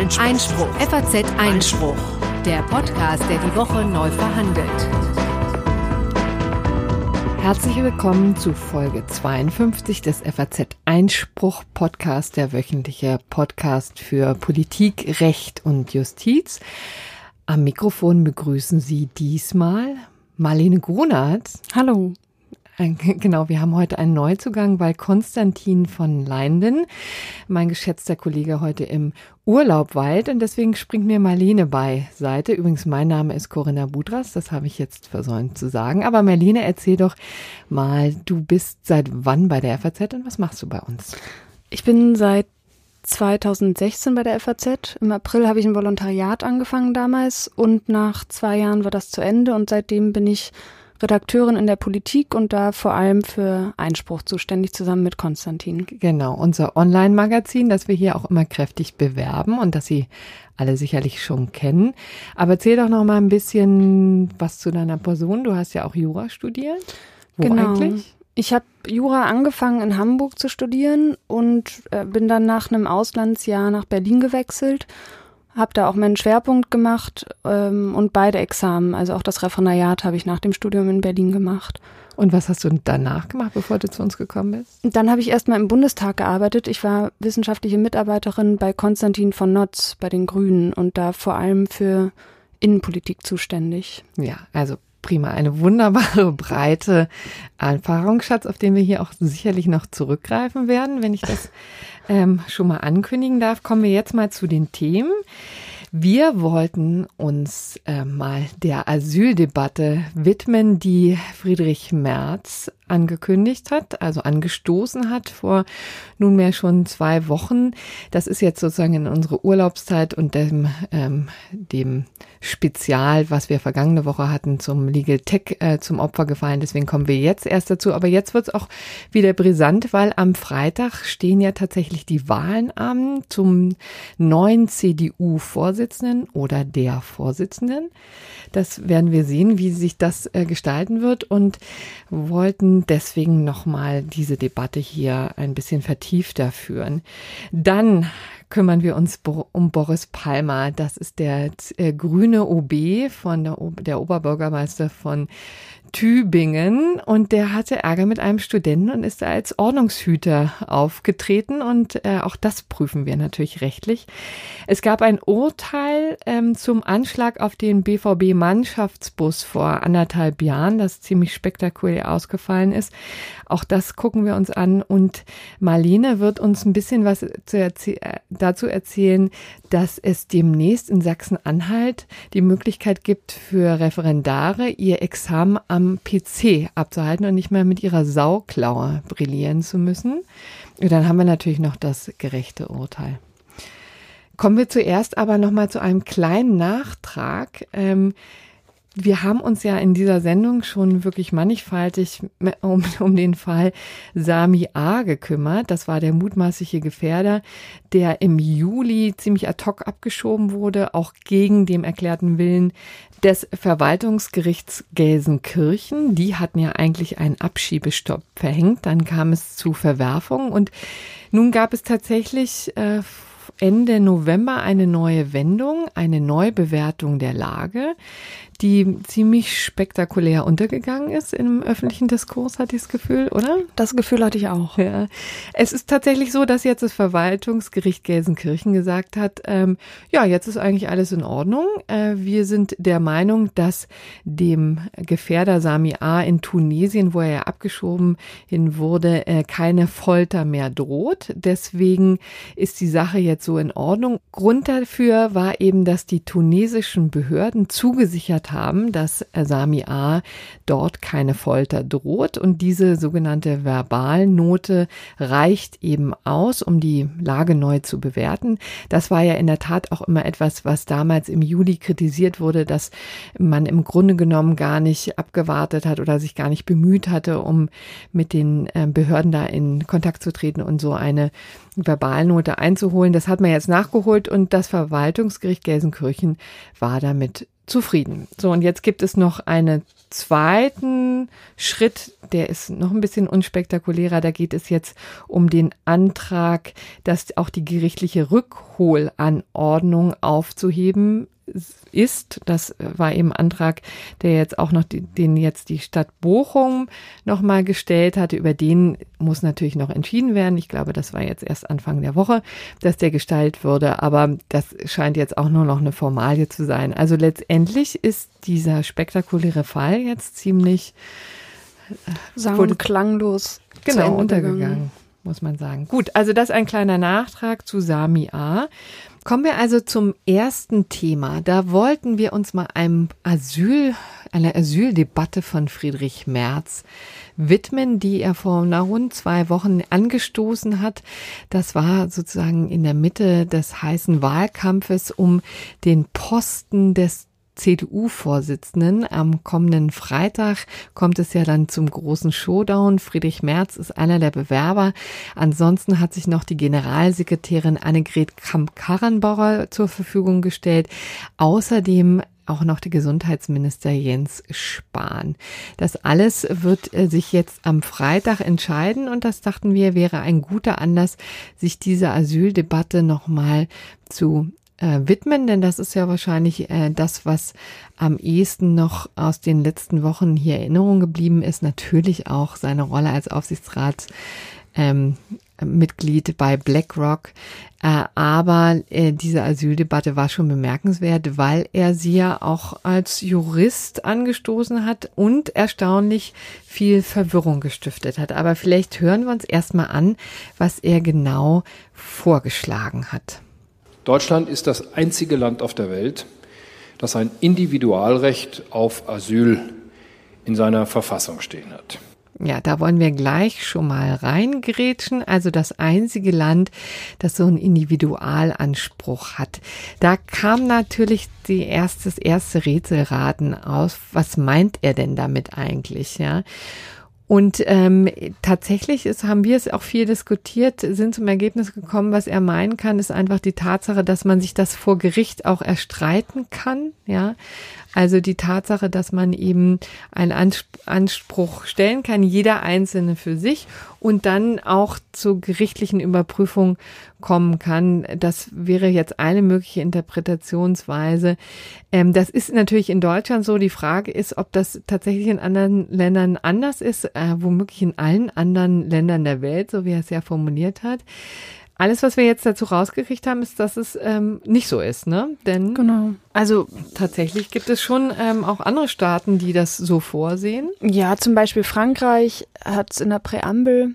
Einspruch. Einspruch. FAZ Einspruch. Der Podcast, der die Woche neu verhandelt. Herzlich willkommen zu Folge 52 des FAZ Einspruch Podcast, der wöchentliche Podcast für Politik, Recht und Justiz. Am Mikrofon begrüßen Sie diesmal Marlene Grunert. Hallo. Genau, wir haben heute einen Neuzugang, weil Konstantin von Leinden, mein geschätzter Kollege, heute im Urlaub weilt und deswegen springt mir Marlene beiseite. Übrigens, mein Name ist Corinna Budras, das habe ich jetzt versäumt zu sagen. Aber Marlene, erzähl doch mal, du bist seit wann bei der FAZ und was machst du bei uns? Ich bin seit 2016 bei der FAZ. Im April habe ich ein Volontariat angefangen damals und nach zwei Jahren war das zu Ende und seitdem bin ich Redakteurin in der Politik und da vor allem für Einspruch zuständig zusammen mit Konstantin. Genau, unser Online-Magazin, das wir hier auch immer kräftig bewerben und das Sie alle sicherlich schon kennen. Aber erzähl doch noch mal ein bisschen was zu deiner Person. Du hast ja auch Jura studiert. Wo genau. eigentlich? Ich habe Jura angefangen in Hamburg zu studieren und äh, bin dann nach einem Auslandsjahr nach Berlin gewechselt habe da auch meinen Schwerpunkt gemacht ähm, und beide Examen, also auch das Referendariat habe ich nach dem Studium in Berlin gemacht. Und was hast du danach gemacht, bevor du zu uns gekommen bist? Dann habe ich erstmal im Bundestag gearbeitet. Ich war wissenschaftliche Mitarbeiterin bei Konstantin von Notz bei den Grünen und da vor allem für Innenpolitik zuständig. Ja, also prima. Eine wunderbare breite Erfahrungsschatz, auf den wir hier auch sicherlich noch zurückgreifen werden, wenn ich das ähm, schon mal ankündigen darf. Kommen wir jetzt mal zu den Themen. Wir wollten uns äh, mal der Asyldebatte widmen, die Friedrich Merz angekündigt hat, also angestoßen hat vor nunmehr schon zwei Wochen. Das ist jetzt sozusagen in unsere Urlaubszeit und dem, ähm, dem Spezial, was wir vergangene Woche hatten, zum Legal Tech äh, zum Opfer gefallen. Deswegen kommen wir jetzt erst dazu. Aber jetzt wird es auch wieder brisant, weil am Freitag stehen ja tatsächlich die Wahlen an zum neuen CDU-Vorsitzenden oder der Vorsitzenden. Das werden wir sehen, wie sich das äh, gestalten wird und wollten deswegen nochmal diese Debatte hier ein bisschen vertiefter führen. Dann kümmern wir uns um Boris Palmer. Das ist der äh, grüne OB von der, der Oberbürgermeister von Tübingen und der hatte Ärger mit einem Studenten und ist als Ordnungshüter aufgetreten und äh, auch das prüfen wir natürlich rechtlich. Es gab ein Urteil ähm, zum Anschlag auf den BVB-Mannschaftsbus vor anderthalb Jahren, das ziemlich spektakulär ausgefallen ist. Auch das gucken wir uns an und Marlene wird uns ein bisschen was erzäh äh, dazu erzählen, dass es demnächst in Sachsen-Anhalt die Möglichkeit gibt für Referendare ihr Examen am PC abzuhalten und nicht mehr mit ihrer Sauklaue brillieren zu müssen. Und dann haben wir natürlich noch das gerechte Urteil. Kommen wir zuerst aber noch mal zu einem kleinen Nachtrag. Ähm, wir haben uns ja in dieser Sendung schon wirklich mannigfaltig um, um den Fall Sami A. gekümmert. Das war der mutmaßliche Gefährder, der im Juli ziemlich ad hoc abgeschoben wurde, auch gegen dem erklärten Willen des Verwaltungsgerichts Gelsenkirchen. Die hatten ja eigentlich einen Abschiebestopp verhängt. Dann kam es zu Verwerfungen und nun gab es tatsächlich äh, Ende November eine neue Wendung, eine Neubewertung der Lage die ziemlich spektakulär untergegangen ist im öffentlichen Diskurs, hatte ich das Gefühl, oder? Das Gefühl hatte ich auch. Ja. Es ist tatsächlich so, dass jetzt das Verwaltungsgericht Gelsenkirchen gesagt hat, ähm, ja, jetzt ist eigentlich alles in Ordnung. Äh, wir sind der Meinung, dass dem Gefährder Sami A. in Tunesien, wo er ja abgeschoben hin wurde, äh, keine Folter mehr droht. Deswegen ist die Sache jetzt so in Ordnung. Grund dafür war eben, dass die tunesischen Behörden zugesichert haben, dass Sami A. dort keine Folter droht und diese sogenannte Verbalnote reicht eben aus, um die Lage neu zu bewerten. Das war ja in der Tat auch immer etwas, was damals im Juli kritisiert wurde, dass man im Grunde genommen gar nicht abgewartet hat oder sich gar nicht bemüht hatte, um mit den äh, Behörden da in Kontakt zu treten und so eine Verbalnote einzuholen. Das hat man jetzt nachgeholt und das Verwaltungsgericht Gelsenkirchen war damit zufrieden. So, und jetzt gibt es noch einen zweiten Schritt, der ist noch ein bisschen unspektakulärer. Da geht es jetzt um den Antrag, dass auch die gerichtliche Rückholanordnung aufzuheben ist. Das war eben Antrag, der jetzt auch noch, die, den jetzt die Stadt Bochum nochmal gestellt hatte. Über den muss natürlich noch entschieden werden. Ich glaube, das war jetzt erst Anfang der Woche, dass der gestaltet würde. Aber das scheint jetzt auch nur noch eine Formalie zu sein. Also letztendlich ist dieser spektakuläre Fall jetzt ziemlich äh, Sagen klanglos genau untergegangen muss man sagen. Gut, also das ein kleiner Nachtrag zu Sami A. Kommen wir also zum ersten Thema. Da wollten wir uns mal einem Asyl, einer Asyldebatte von Friedrich Merz widmen, die er vor na, rund zwei Wochen angestoßen hat. Das war sozusagen in der Mitte des heißen Wahlkampfes um den Posten des CDU-Vorsitzenden. Am kommenden Freitag kommt es ja dann zum großen Showdown. Friedrich Merz ist einer der Bewerber. Ansonsten hat sich noch die Generalsekretärin Annegret Kramp-Karrenbauer zur Verfügung gestellt. Außerdem auch noch der Gesundheitsminister Jens Spahn. Das alles wird äh, sich jetzt am Freitag entscheiden und das dachten wir wäre ein guter Anlass, sich dieser Asyldebatte nochmal zu äh, widmen, denn das ist ja wahrscheinlich äh, das, was am ehesten noch aus den letzten Wochen hier Erinnerung geblieben ist. Natürlich auch seine Rolle als Aufsichtsrat. Ähm, Mitglied bei BlackRock. Äh, aber äh, diese Asyldebatte war schon bemerkenswert, weil er sie ja auch als Jurist angestoßen hat und erstaunlich viel Verwirrung gestiftet hat. Aber vielleicht hören wir uns erstmal an, was er genau vorgeschlagen hat. Deutschland ist das einzige Land auf der Welt, das ein Individualrecht auf Asyl in seiner Verfassung stehen hat. Ja, da wollen wir gleich schon mal reingrätschen. Also das einzige Land, das so einen Individualanspruch hat. Da kam natürlich die erste, das erste Rätselraten aus. Was meint er denn damit eigentlich? Ja. Und ähm, tatsächlich ist, haben wir es auch viel diskutiert, sind zum Ergebnis gekommen, was er meinen kann, ist einfach die Tatsache, dass man sich das vor Gericht auch erstreiten kann. Ja, also die Tatsache, dass man eben einen Anspruch stellen kann, jeder Einzelne für sich und dann auch zur gerichtlichen Überprüfung kommen kann. Das wäre jetzt eine mögliche Interpretationsweise. Ähm, das ist natürlich in Deutschland so. Die Frage ist, ob das tatsächlich in anderen Ländern anders ist, äh, womöglich in allen anderen Ländern der Welt, so wie er es ja formuliert hat. Alles, was wir jetzt dazu rausgekriegt haben, ist, dass es ähm, nicht so ist, ne? Denn genau. Also tatsächlich gibt es schon ähm, auch andere Staaten, die das so vorsehen. Ja, zum Beispiel Frankreich hat es in der Präambel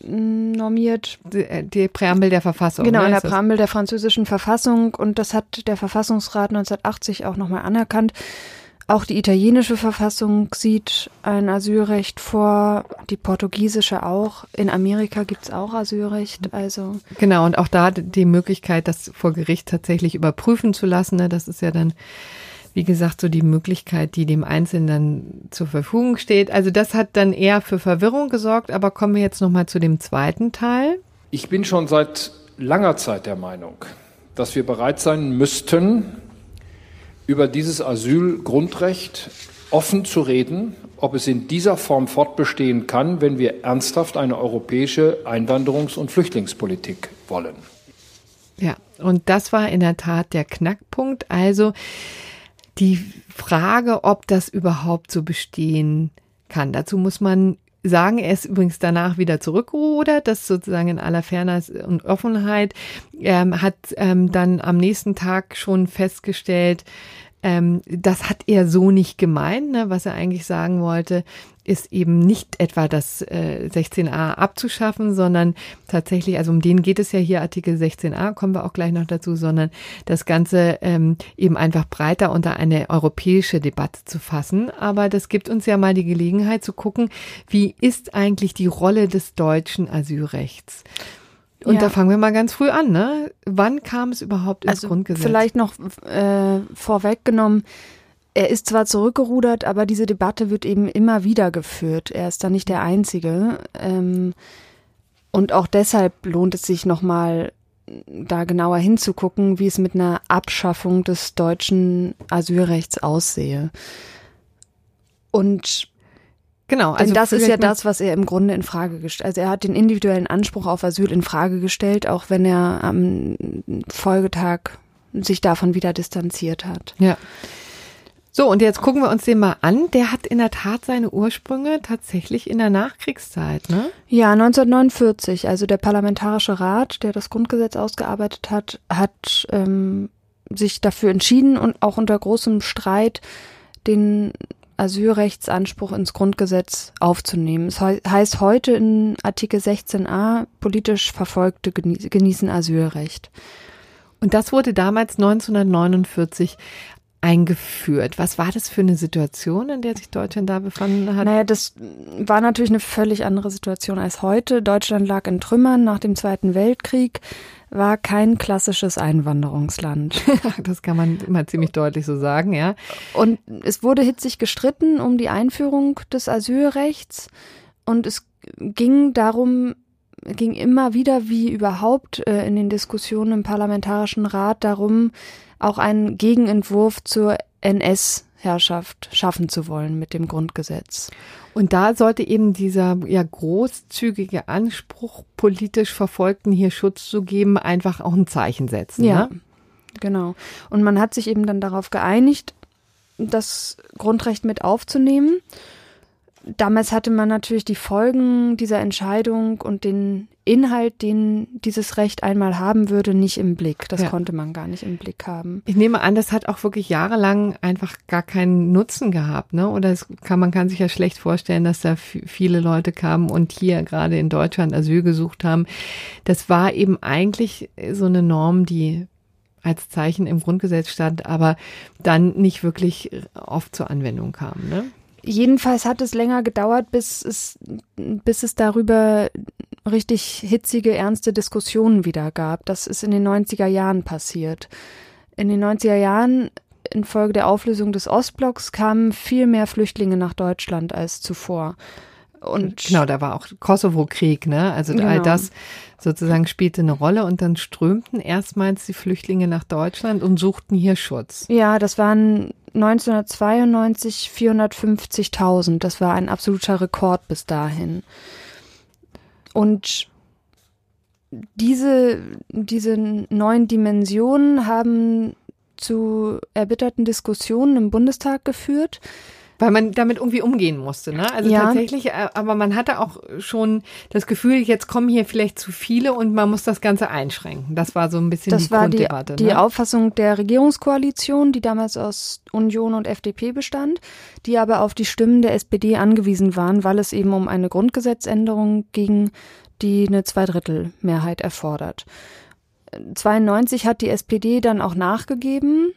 normiert. Die, äh, die Präambel der Verfassung. Genau, ne? in der Präambel der französischen Verfassung und das hat der Verfassungsrat 1980 auch nochmal anerkannt. Auch die italienische Verfassung sieht ein Asylrecht vor, die portugiesische auch. In Amerika gibt's auch Asylrecht. Also genau, und auch da die Möglichkeit, das vor Gericht tatsächlich überprüfen zu lassen. Ne? Das ist ja dann, wie gesagt, so die Möglichkeit, die dem Einzelnen dann zur Verfügung steht. Also das hat dann eher für Verwirrung gesorgt. Aber kommen wir jetzt nochmal zu dem zweiten Teil. Ich bin schon seit langer Zeit der Meinung, dass wir bereit sein müssten, über dieses Asylgrundrecht offen zu reden, ob es in dieser Form fortbestehen kann, wenn wir ernsthaft eine europäische Einwanderungs- und Flüchtlingspolitik wollen. Ja, und das war in der Tat der Knackpunkt. Also die Frage, ob das überhaupt so bestehen kann. Dazu muss man sagen, er ist übrigens danach wieder zurückgerudert, das sozusagen in aller Fairness und Offenheit, ähm, hat ähm, dann am nächsten Tag schon festgestellt, ähm, das hat er so nicht gemeint. Ne? Was er eigentlich sagen wollte, ist eben nicht etwa das äh, 16a abzuschaffen, sondern tatsächlich, also um den geht es ja hier, Artikel 16a, kommen wir auch gleich noch dazu, sondern das Ganze ähm, eben einfach breiter unter eine europäische Debatte zu fassen. Aber das gibt uns ja mal die Gelegenheit zu gucken, wie ist eigentlich die Rolle des deutschen Asylrechts? Und ja. da fangen wir mal ganz früh an, ne? Wann kam es überhaupt ins also Grundgesetz? Vielleicht noch äh, vorweggenommen, er ist zwar zurückgerudert, aber diese Debatte wird eben immer wieder geführt. Er ist da nicht der Einzige. Ähm, und auch deshalb lohnt es sich nochmal da genauer hinzugucken, wie es mit einer Abschaffung des deutschen Asylrechts aussehe. Und Genau, also Denn das ist ja das, was er im Grunde in Frage gestellt. Also er hat den individuellen Anspruch auf Asyl in Frage gestellt, auch wenn er am Folgetag sich davon wieder distanziert hat. Ja. So, und jetzt gucken wir uns den mal an. Der hat in der Tat seine Ursprünge tatsächlich in der Nachkriegszeit, ne? Ja, 1949. Also der Parlamentarische Rat, der das Grundgesetz ausgearbeitet hat, hat ähm, sich dafür entschieden und auch unter großem Streit den Asylrechtsanspruch ins Grundgesetz aufzunehmen. Es heißt heute in Artikel 16a, politisch Verfolgte genießen Asylrecht. Und das wurde damals 1949 eingeführt. Was war das für eine Situation, in der sich Deutschland da befunden hat? Naja, das war natürlich eine völlig andere Situation als heute. Deutschland lag in Trümmern nach dem Zweiten Weltkrieg, war kein klassisches Einwanderungsland. das kann man immer ziemlich deutlich so sagen, ja. Und es wurde hitzig gestritten um die Einführung des Asylrechts und es ging darum, ging immer wieder, wie überhaupt äh, in den Diskussionen im Parlamentarischen Rat darum, auch einen Gegenentwurf zur NS-Herrschaft schaffen zu wollen mit dem Grundgesetz. Und da sollte eben dieser ja großzügige Anspruch, politisch Verfolgten hier Schutz zu geben, einfach auch ein Zeichen setzen. Ja, ne? genau. Und man hat sich eben dann darauf geeinigt, das Grundrecht mit aufzunehmen. Damals hatte man natürlich die Folgen dieser Entscheidung und den Inhalt, den dieses Recht einmal haben würde, nicht im Blick. Das ja. konnte man gar nicht im Blick haben. Ich nehme an, das hat auch wirklich jahrelang einfach gar keinen Nutzen gehabt, ne? Oder es kann, man kann sich ja schlecht vorstellen, dass da viele Leute kamen und hier gerade in Deutschland Asyl gesucht haben. Das war eben eigentlich so eine Norm, die als Zeichen im Grundgesetz stand, aber dann nicht wirklich oft zur Anwendung kam, ne? Jedenfalls hat es länger gedauert, bis es, bis es darüber richtig hitzige, ernste Diskussionen wieder gab. Das ist in den 90er Jahren passiert. In den 90er Jahren, infolge der Auflösung des Ostblocks, kamen viel mehr Flüchtlinge nach Deutschland als zuvor. Und genau, da war auch Kosovo-Krieg, ne? Also genau. all das sozusagen spielte eine Rolle und dann strömten erstmals die Flüchtlinge nach Deutschland und suchten hier Schutz. Ja, das waren 1992 450.000. Das war ein absoluter Rekord bis dahin. Und diese, diese neuen Dimensionen haben zu erbitterten Diskussionen im Bundestag geführt. Weil man damit irgendwie umgehen musste, ne? Also ja. tatsächlich, äh, aber man hatte auch schon das Gefühl, jetzt kommen hier vielleicht zu viele und man muss das Ganze einschränken. Das war so ein bisschen das die war Grunddebatte. Die, ne? die Auffassung der Regierungskoalition, die damals aus Union und FDP bestand, die aber auf die Stimmen der SPD angewiesen waren, weil es eben um eine Grundgesetzänderung ging, die eine Zweidrittelmehrheit erfordert. 92 hat die SPD dann auch nachgegeben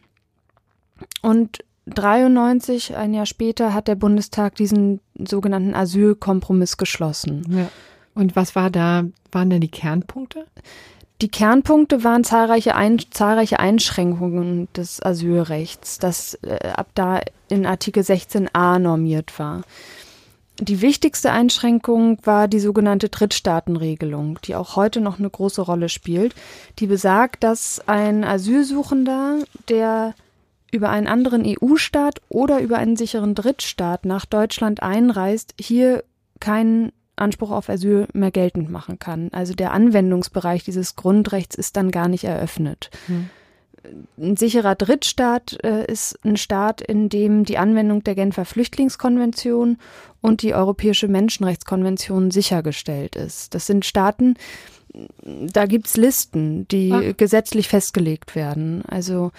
und 93, ein Jahr später, hat der Bundestag diesen sogenannten Asylkompromiss geschlossen. Ja. Und was war da, waren denn die Kernpunkte? Die Kernpunkte waren zahlreiche, Ein zahlreiche Einschränkungen des Asylrechts, das äh, ab da in Artikel 16a normiert war. Die wichtigste Einschränkung war die sogenannte Drittstaatenregelung, die auch heute noch eine große Rolle spielt. Die besagt, dass ein Asylsuchender, der über einen anderen EU-Staat oder über einen sicheren Drittstaat nach Deutschland einreist, hier keinen Anspruch auf Asyl mehr geltend machen kann. Also der Anwendungsbereich dieses Grundrechts ist dann gar nicht eröffnet. Hm. Ein sicherer Drittstaat äh, ist ein Staat, in dem die Anwendung der Genfer Flüchtlingskonvention und die Europäische Menschenrechtskonvention sichergestellt ist. Das sind Staaten, da gibt's Listen, die Ach. gesetzlich festgelegt werden. Also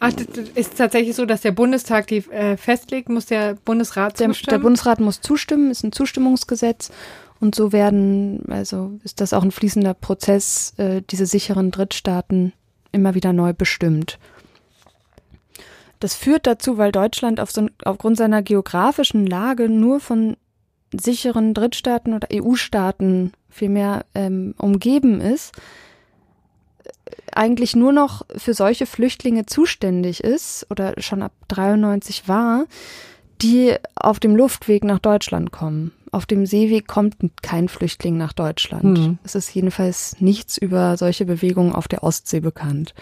Ach, das ist tatsächlich so, dass der Bundestag die äh, festlegt, muss der Bundesrat zustimmen? Der, der Bundesrat muss zustimmen, ist ein Zustimmungsgesetz. Und so werden, also ist das auch ein fließender Prozess, äh, diese sicheren Drittstaaten immer wieder neu bestimmt. Das führt dazu, weil Deutschland auf so, aufgrund seiner geografischen Lage nur von sicheren Drittstaaten oder EU-Staaten vielmehr ähm, umgeben ist, eigentlich nur noch für solche Flüchtlinge zuständig ist oder schon ab 93 war, die auf dem Luftweg nach Deutschland kommen. auf dem Seeweg kommt kein Flüchtling nach Deutschland. Mhm. Es ist jedenfalls nichts über solche Bewegungen auf der Ostsee bekannt.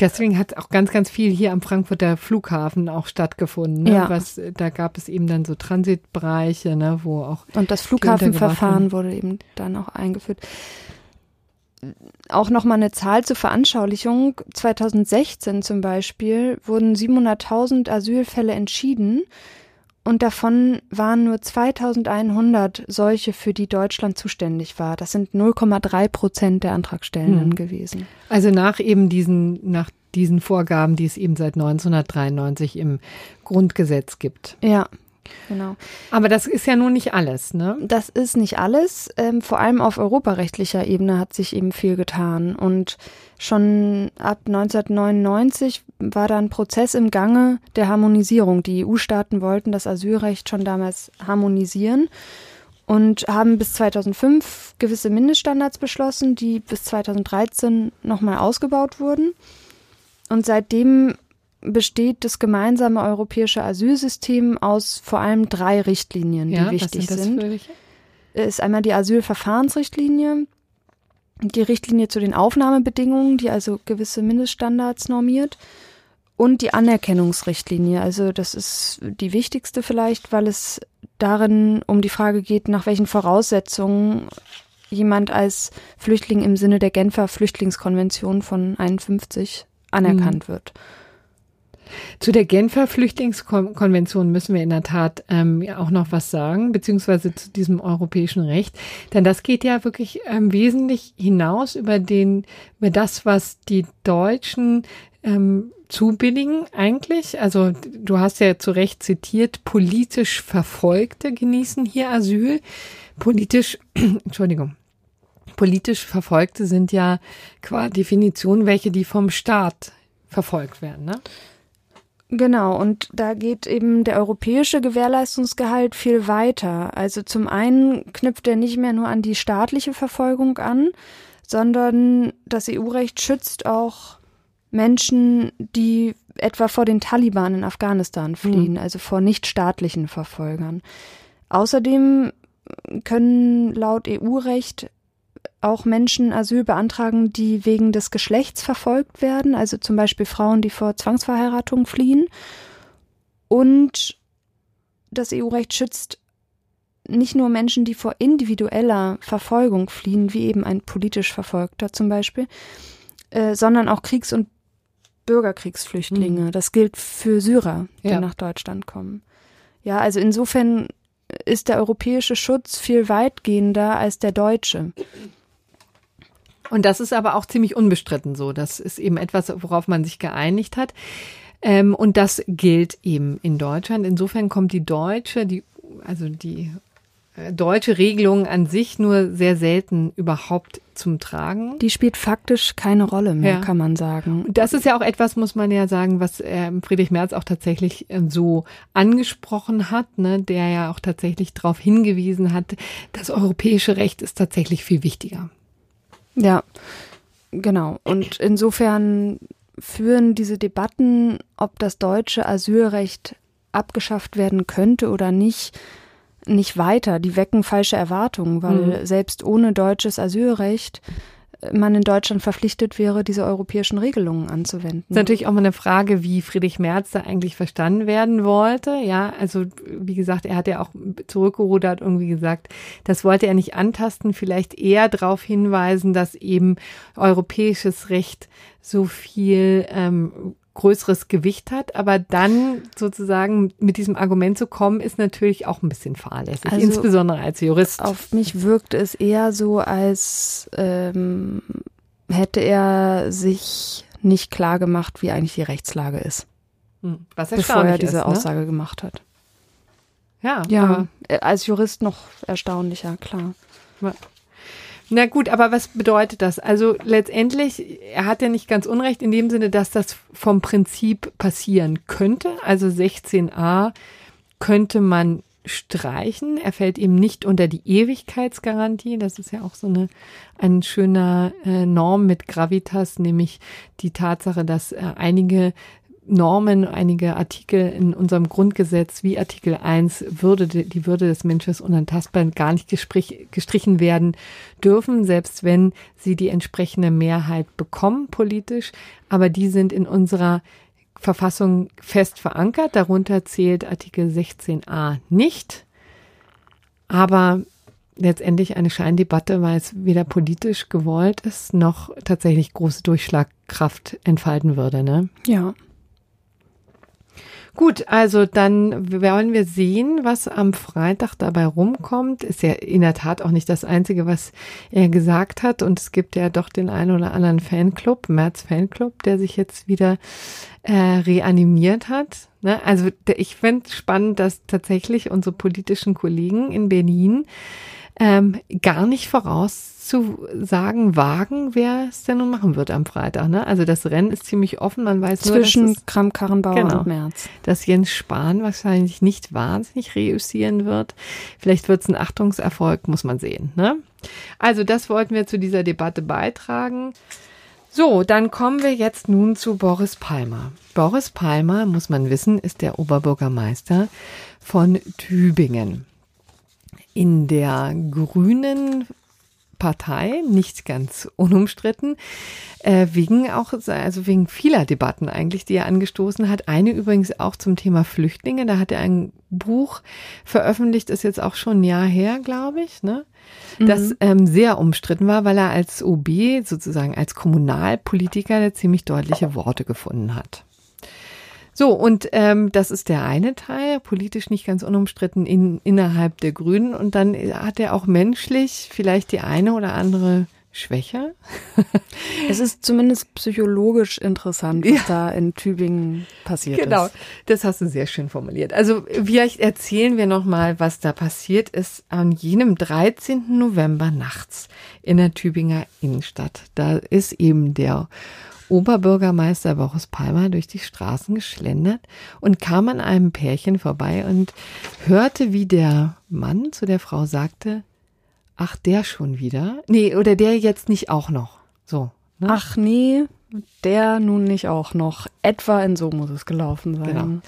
Deswegen hat auch ganz, ganz viel hier am Frankfurter Flughafen auch stattgefunden. Ne? Ja. Was, da gab es eben dann so Transitbereiche, ne, wo auch Und das Flughafenverfahren wurde eben dann auch eingeführt. Auch nochmal eine Zahl zur Veranschaulichung. 2016 zum Beispiel wurden 700.000 Asylfälle entschieden und davon waren nur 2100 solche, für die Deutschland zuständig war. Das sind 0,3 Prozent der Antragstellenden Hm. gewesen. Also nach eben diesen, nach diesen Vorgaben, die es eben seit 1993 im Grundgesetz gibt. Ja, genau. Aber das ist ja nun nicht alles, ne? Das ist nicht alles. Ähm, vor allem auf europarechtlicher Ebene hat sich eben viel getan. Und schon ab 1999 war da ein Prozess im Gange der Harmonisierung. Die EU-Staaten wollten das Asylrecht schon damals harmonisieren und haben bis 2005 gewisse Mindeststandards beschlossen, die bis 2013 nochmal ausgebaut wurden. Und seitdem besteht das gemeinsame europäische Asylsystem aus vor allem drei Richtlinien, die Ja, was wichtig sind das sind ist einmal die Asylverfahrensrichtlinie, die Richtlinie zu den Aufnahmebedingungen, die also gewisse Mindeststandards normiert, und die Anerkennungsrichtlinie. Also das ist die wichtigste vielleicht, weil es darin um die Frage geht, nach welchen Voraussetzungen jemand als Flüchtling im Sinne der Genfer Flüchtlingskonvention von 51 anerkannt wird. Zu der Genfer Flüchtlingskonvention müssen wir in der Tat ähm, ja auch noch was sagen, beziehungsweise zu diesem europäischen Recht. Denn das geht ja wirklich ähm, wesentlich hinaus über den, über das, was die Deutschen ähm, zubilligen eigentlich. Also du hast ja zu Recht zitiert, politisch Verfolgte genießen hier Asyl. Politisch, Entschuldigung. Politisch Verfolgte sind ja qua Definition welche, die vom Staat verfolgt werden, ne? Genau, und da geht eben der europäische Gewährleistungsgehalt viel weiter. Also zum einen knüpft er nicht mehr nur an die staatliche Verfolgung an, sondern das EU-Recht schützt auch Menschen, die etwa vor den Taliban in Afghanistan fliehen, also vor nichtstaatlichen Verfolgern. Außerdem können laut EU-Recht auch Menschen Asyl beantragen, die wegen des Geschlechts verfolgt werden, also zum Beispiel Frauen, die vor Zwangsverheiratung fliehen. Und das EU-Recht schützt nicht nur Menschen, die vor individueller Verfolgung fliehen, wie eben ein politisch Verfolgter zum Beispiel, äh, sondern auch Kriegs- und Bürgerkriegsflüchtlinge. Das gilt für Syrer, die Ja. nach Deutschland kommen. Ja, also insofern ist der europäische Schutz viel weitgehender als der deutsche. Und das ist aber auch ziemlich unbestritten so. Das ist eben etwas, worauf man sich geeinigt hat. Ähm, und das gilt eben in Deutschland. Insofern kommt die deutsche, die, also die äh, deutsche Regelung an sich nur sehr selten überhaupt zum Tragen. Die spielt faktisch keine Rolle mehr, Ja. kann man sagen. Das ist ja auch etwas, muss man ja sagen, was ähm, Friedrich Merz auch tatsächlich äh, so angesprochen hat, ne, der ja auch tatsächlich darauf hingewiesen hat, das europäische Recht ist tatsächlich viel wichtiger. Ja, genau. Und insofern führen diese Debatten, ob das deutsche Asylrecht abgeschafft werden könnte oder nicht, nicht weiter. Die wecken falsche Erwartungen, weil Mhm. selbst ohne deutsches Asylrecht man in Deutschland verpflichtet wäre, diese europäischen Regelungen anzuwenden. ist natürlich auch mal eine Frage, wie Friedrich Merz da eigentlich verstanden werden wollte. Ja, also wie gesagt, er hat ja auch zurückgerudert irgendwie gesagt, das wollte er nicht antasten, vielleicht eher darauf hinweisen, dass eben europäisches Recht so viel ähm, größeres Gewicht hat, aber dann sozusagen mit diesem Argument zu kommen, ist natürlich auch ein bisschen fahrlässig, Also insbesondere als Jurist. Auf mich wirkt es eher so, als ähm, hätte er sich nicht klar gemacht, wie eigentlich die Rechtslage ist, Hm, Was bevor er diese ist, ne? Aussage gemacht hat. Ja, Ja, äh, als Jurist noch erstaunlicher, klar. Na gut, aber was bedeutet das? Also letztendlich, er hat ja nicht ganz unrecht in dem Sinne, dass das vom Prinzip passieren könnte. Also 16a könnte man streichen. Er fällt eben nicht unter die Ewigkeitsgarantie. Das ist ja auch so eine ein schöner äh, Norm mit Gravitas, nämlich die Tatsache, dass äh, einige Normen, einige Artikel in unserem Grundgesetz wie Artikel 1 Würde, die Würde des Menschen unantastbar gar nicht gestrichen werden dürfen, selbst wenn sie die entsprechende Mehrheit bekommen politisch. Aber die sind in unserer Verfassung fest verankert. Darunter zählt Artikel 16a nicht. Aber letztendlich eine Scheindebatte, weil es weder politisch gewollt ist, noch tatsächlich große Durchschlagkraft entfalten würde. Ne? Ja. Gut, also dann wollen wir sehen, was am Freitag dabei rumkommt. Ist ja in der Tat auch nicht das Einzige, was er gesagt hat. Und es gibt ja doch den einen oder anderen Fanclub, März Fanclub, der sich jetzt wieder äh, reanimiert hat. Ne? Also ich finde spannend, dass tatsächlich unsere politischen Kollegen in Berlin ähm, gar nicht vorauszusagen wagen, wer es denn nun machen wird am Freitag. Ne? Also das Rennen ist ziemlich offen, man weiß Zwischen nur, dass Kramp-Karrenbauer genau, und Merz. dass Jens Spahn wahrscheinlich nicht wahnsinnig reüssieren wird. Vielleicht wird es ein Achtungserfolg, muss man sehen. Ne? Also das wollten wir zu dieser Debatte beitragen. So, dann kommen wir jetzt nun zu Boris Palmer. Boris Palmer, muss man wissen, ist der Oberbürgermeister von Tübingen in der grünen Partei, nicht ganz unumstritten, äh, wegen auch, also wegen vieler Debatten eigentlich, die er angestoßen hat. Eine übrigens auch zum Thema Flüchtlinge. Da hat er ein Buch veröffentlicht, ist jetzt auch schon ein Jahr her, glaube ich, ne? Das mhm. ähm, sehr umstritten war, weil er als OB, sozusagen als Kommunalpolitiker, ziemlich deutliche Worte gefunden hat. So, und ähm, das ist der eine Teil, politisch nicht ganz unumstritten in, innerhalb der Grünen. Und dann hat er auch menschlich vielleicht die eine oder andere Schwäche. es ist zumindest psychologisch interessant, was ja. da in Tübingen passiert genau. ist. Genau, das hast du sehr schön formuliert. Also vielleicht erzählen wir nochmal, was da passiert ist an jenem 13. November nachts in der Tübinger Innenstadt. Da ist eben der Oberbürgermeister Boris Palmer durch die Straßen geschlendert und kam an einem Pärchen vorbei und hörte, wie der Mann zu der Frau sagte, ach, der schon wieder? Nee, oder der jetzt nicht auch noch. So. Ne? Ach nee, der nun nicht auch noch. Etwa in so muss es gelaufen sein. Genau.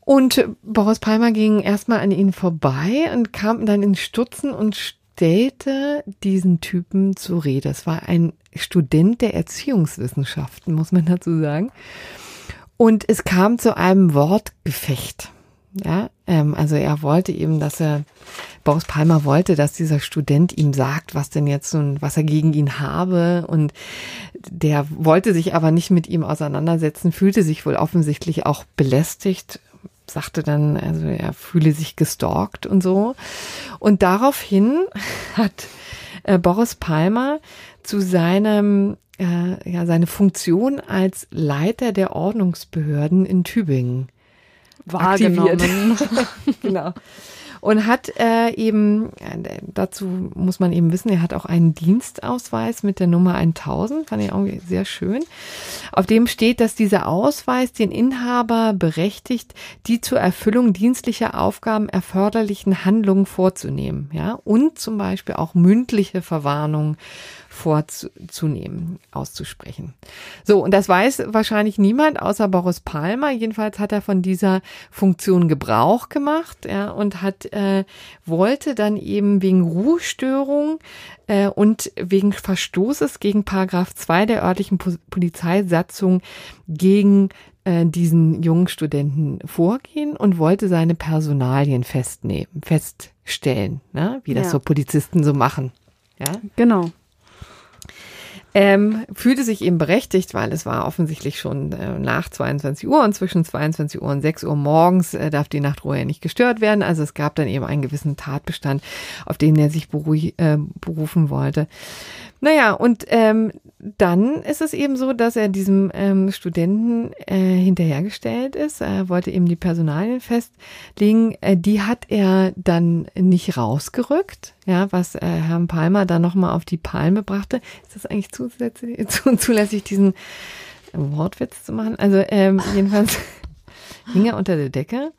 Und Boris Palmer ging erstmal an ihn vorbei und kam dann in Stutzen und stellte diesen Typen zur Rede. Es war ein Student der Erziehungswissenschaften, muss man dazu sagen. Und es kam zu einem Wortgefecht. Ja, ähm, also er wollte eben, dass er, Boris Palmer wollte, dass dieser Student ihm sagt, was denn jetzt nun, was er gegen ihn habe. Und der wollte sich aber nicht mit ihm auseinandersetzen, fühlte sich wohl offensichtlich auch belästigt sagte dann, also er fühle sich gestalkt und so. Und daraufhin hat äh, Boris Palmer zu seinem äh, ja seine Funktion als Leiter der Ordnungsbehörden in Tübingen wahrgenommen. genau. Und hat äh, eben, äh, dazu muss man eben wissen, er hat auch einen Dienstausweis mit der Nummer 1000, fand ich auch sehr schön. Auf dem steht, dass dieser Ausweis den Inhaber berechtigt, die zur Erfüllung dienstlicher Aufgaben erforderlichen Handlungen vorzunehmen, ja, und zum Beispiel auch mündliche Verwarnung vorzunehmen, auszusprechen. So, und das weiß wahrscheinlich niemand außer Boris Palmer. Jedenfalls hat er von dieser Funktion Gebrauch gemacht ja, und hat äh, wollte dann eben wegen Ruhestörung äh, und wegen Verstoßes gegen Paragraph 2 der örtlichen po Polizeisatzung gegen äh, diesen jungen Studenten vorgehen und wollte seine Personalien festnehmen, feststellen, ne? wie das ja. so Polizisten so machen. Ja, genau ähm, fühlte sich eben berechtigt, weil es war offensichtlich schon äh, nach 22 Uhr und zwischen 22 Uhr und 6 Uhr morgens äh, darf die Nachtruhe ja nicht gestört werden. Also es gab dann eben einen gewissen Tatbestand, auf den er sich äh, berufen wollte. Naja, und ähm, dann ist es eben so, dass er diesem ähm, Studenten äh, hinterhergestellt ist. Er wollte eben die Personalien festlegen. Äh, die hat er dann nicht rausgerückt, ja, was äh, Herrn Palmer dann nochmal auf die Palme brachte. Ist das eigentlich zusätzlich, zulässig, diesen Wortwitz zu machen? Also ähm, jedenfalls hing er unter der Decke.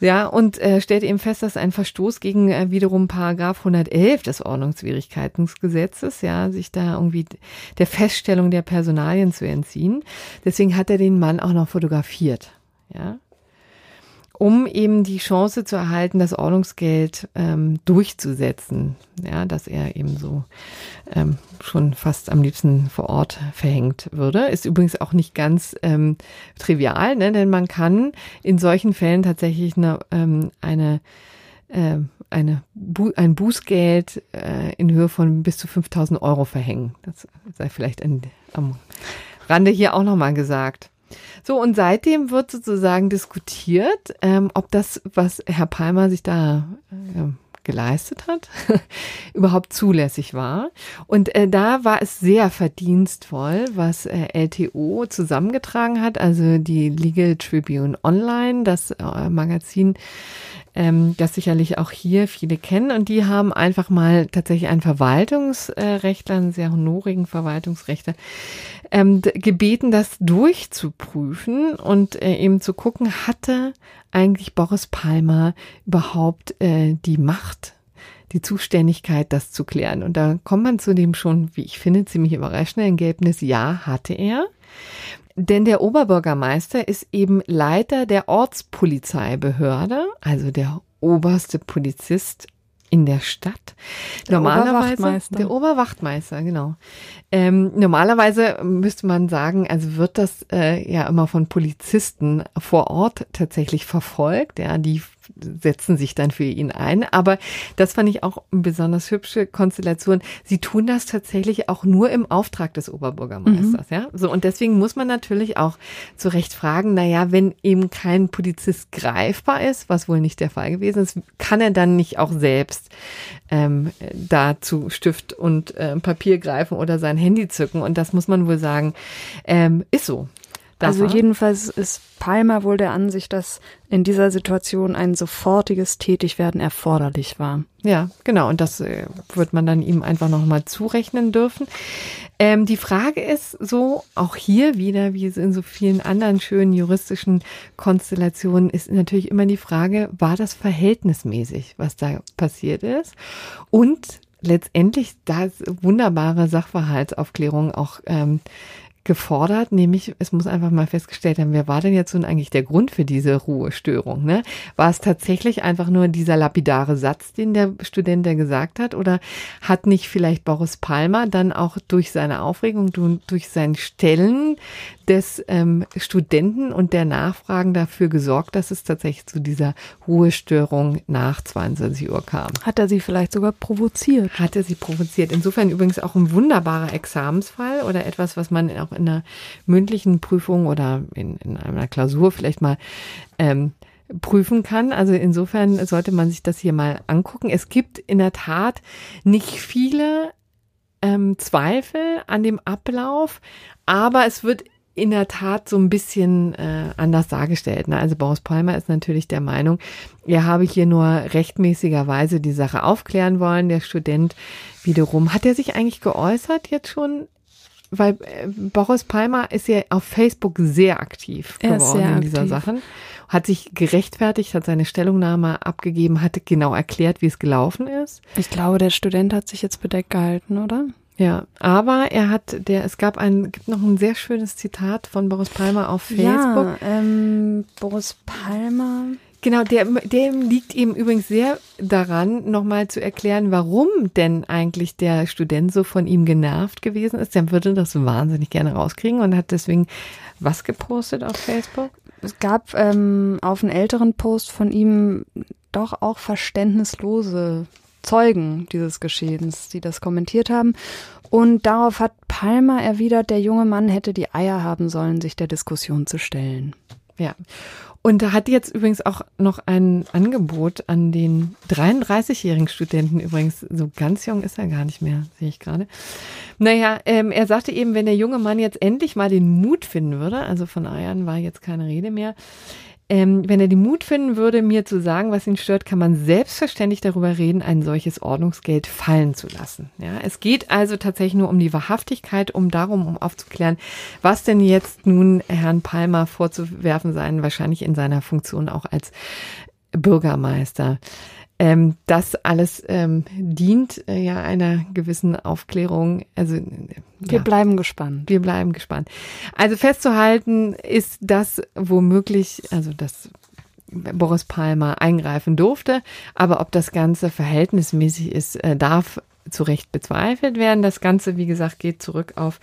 Ja, und äh, stellte eben fest, dass ein Verstoß gegen äh, wiederum Paragraph 111 des Ordnungswidrigkeitengesetzes, ja, sich da irgendwie der Feststellung der Personalien zu entziehen. Deswegen hat er den Mann auch noch fotografiert, ja um eben die Chance zu erhalten, das Ordnungsgeld ähm, durchzusetzen. Ja, dass er eben so ähm, schon fast am liebsten vor Ort verhängt würde. Ist übrigens auch nicht ganz ähm, trivial, ne? denn man kann in solchen Fällen tatsächlich eine, ähm, eine äh, eine Bu ein Bußgeld äh, in Höhe von bis zu 5000 Euro verhängen. Das sei vielleicht ein, am Rande hier auch nochmal gesagt. So, und seitdem wird sozusagen diskutiert, ähm, ob das, was Herr Palmer sich da äh, geleistet hat, überhaupt zulässig war. Und äh, da war es sehr verdienstvoll, was äh, LTO zusammengetragen hat, also die Legal Tribune Online, das äh, Magazin ähm, das sicherlich auch hier viele kennen. Und die haben einfach mal tatsächlich einen Verwaltungsrechtler, einen sehr honorigen Verwaltungsrechtler, ähm, gebeten, das durchzuprüfen und äh, eben zu gucken, hatte eigentlich Boris Palmer überhaupt äh, die Macht, die Zuständigkeit, das zu klären. Und da kommt man zu dem schon, wie ich finde, ziemlich überraschenden Ergebnis, ja, hatte er. Denn der Oberbürgermeister ist eben Leiter der Ortspolizeibehörde, also der oberste Polizist in der Stadt. Der Normalerweise der Oberwachtmeister, genau. Ähm, normalerweise müsste man sagen, also wird das äh, ja immer von Polizisten vor Ort tatsächlich verfolgt. Ja, die setzen sich dann für ihn ein. Aber das fand ich auch eine besonders hübsche Konstellation. Sie tun das tatsächlich auch nur im Auftrag des Oberbürgermeisters, mhm. ja. So, und deswegen muss man natürlich auch zu Recht fragen, na ja, wenn eben kein Polizist greifbar ist, was wohl nicht der Fall gewesen ist, kann er dann nicht auch selbst ähm, da zu Stift und äh, Papier greifen oder sein Handy zücken. Und das muss man wohl sagen, ähm, ist so. Also jedenfalls ist Palmer wohl der Ansicht, dass in dieser Situation ein sofortiges Tätigwerden erforderlich war. Ja, genau. Und das äh, wird man dann ihm einfach nochmal zurechnen dürfen. Ähm, die Frage ist so, auch hier wieder, wie es in so vielen anderen schönen juristischen Konstellationen, ist natürlich immer die Frage, war das verhältnismäßig, was da passiert ist? Und letztendlich das wunderbare Sachverhaltsaufklärung auch ähm, gefordert, nämlich es muss einfach mal festgestellt werden, wer war denn jetzt nun eigentlich der Grund für diese Ruhestörung? Ne? War es tatsächlich einfach nur dieser lapidare Satz, den der Student da gesagt hat, oder hat nicht vielleicht Boris Palmer dann auch durch seine Aufregung, durch sein Stellen des ähm, Studenten und der Nachfragen dafür gesorgt, dass es tatsächlich zu dieser Ruhestörung nach 22 Uhr kam? Hat er sie vielleicht sogar provoziert? Hat er sie provoziert. Insofern übrigens auch ein wunderbarer Examensfall oder etwas, was man auch in einer mündlichen Prüfung oder in, in einer Klausur vielleicht mal ähm, prüfen kann. Also insofern sollte man sich das hier mal angucken. Es gibt in der Tat nicht viele ähm, Zweifel an dem Ablauf, aber es wird in der Tat so ein bisschen äh, anders dargestellt. Ne? Also Boris Palmer ist natürlich der Meinung, er habe hier nur rechtmäßigerweise die Sache aufklären wollen. Der Student wiederum, hat er sich eigentlich geäußert jetzt schon weil äh, Boris Palmer ist ja auf Facebook sehr aktiv geworden sehr in dieser aktiv. Sache. Hat sich gerechtfertigt, hat seine Stellungnahme abgegeben, hat genau erklärt, wie es gelaufen ist. Ich glaube, der Student hat sich jetzt bedeckt gehalten, oder? Ja, aber er hat, der, es gab ein, gibt noch ein sehr schönes Zitat von Boris Palmer auf Facebook. Ja, ähm, Boris Palmer. Genau, der, dem liegt ihm übrigens sehr daran, nochmal zu erklären, warum denn eigentlich der Student so von ihm genervt gewesen ist. Der würde das wahnsinnig gerne rauskriegen und hat deswegen was gepostet auf Facebook? Es gab ähm, auf einen älteren Post von ihm doch auch verständnislose Zeugen dieses Geschehens, die das kommentiert haben. Und darauf hat Palmer erwidert, der junge Mann hätte die Eier haben sollen, sich der Diskussion zu stellen. Ja. Und da hat jetzt übrigens auch noch ein Angebot an den 33-jährigen Studenten übrigens. So ganz jung ist er gar nicht mehr, sehe ich gerade. Naja, ähm, er sagte eben, wenn der junge Mann jetzt endlich mal den Mut finden würde, also von Eiern war jetzt keine Rede mehr, ähm, wenn er den Mut finden würde, mir zu sagen, was ihn stört, kann man selbstverständlich darüber reden, ein solches Ordnungsgeld fallen zu lassen. Ja, es geht also tatsächlich nur um die Wahrhaftigkeit, um darum, um aufzuklären, was denn jetzt nun Herrn Palmer vorzuwerfen sein, wahrscheinlich in seiner Funktion auch als Bürgermeister. Ähm, das alles ähm, dient äh, ja einer gewissen Aufklärung. Also wir ja, bleiben gespannt. Wir bleiben gespannt. Also festzuhalten ist, dass womöglich, also dass Boris Palmer eingreifen durfte, aber ob das Ganze verhältnismäßig ist, äh, darf zu Recht bezweifelt werden. Das Ganze, wie gesagt, geht zurück auf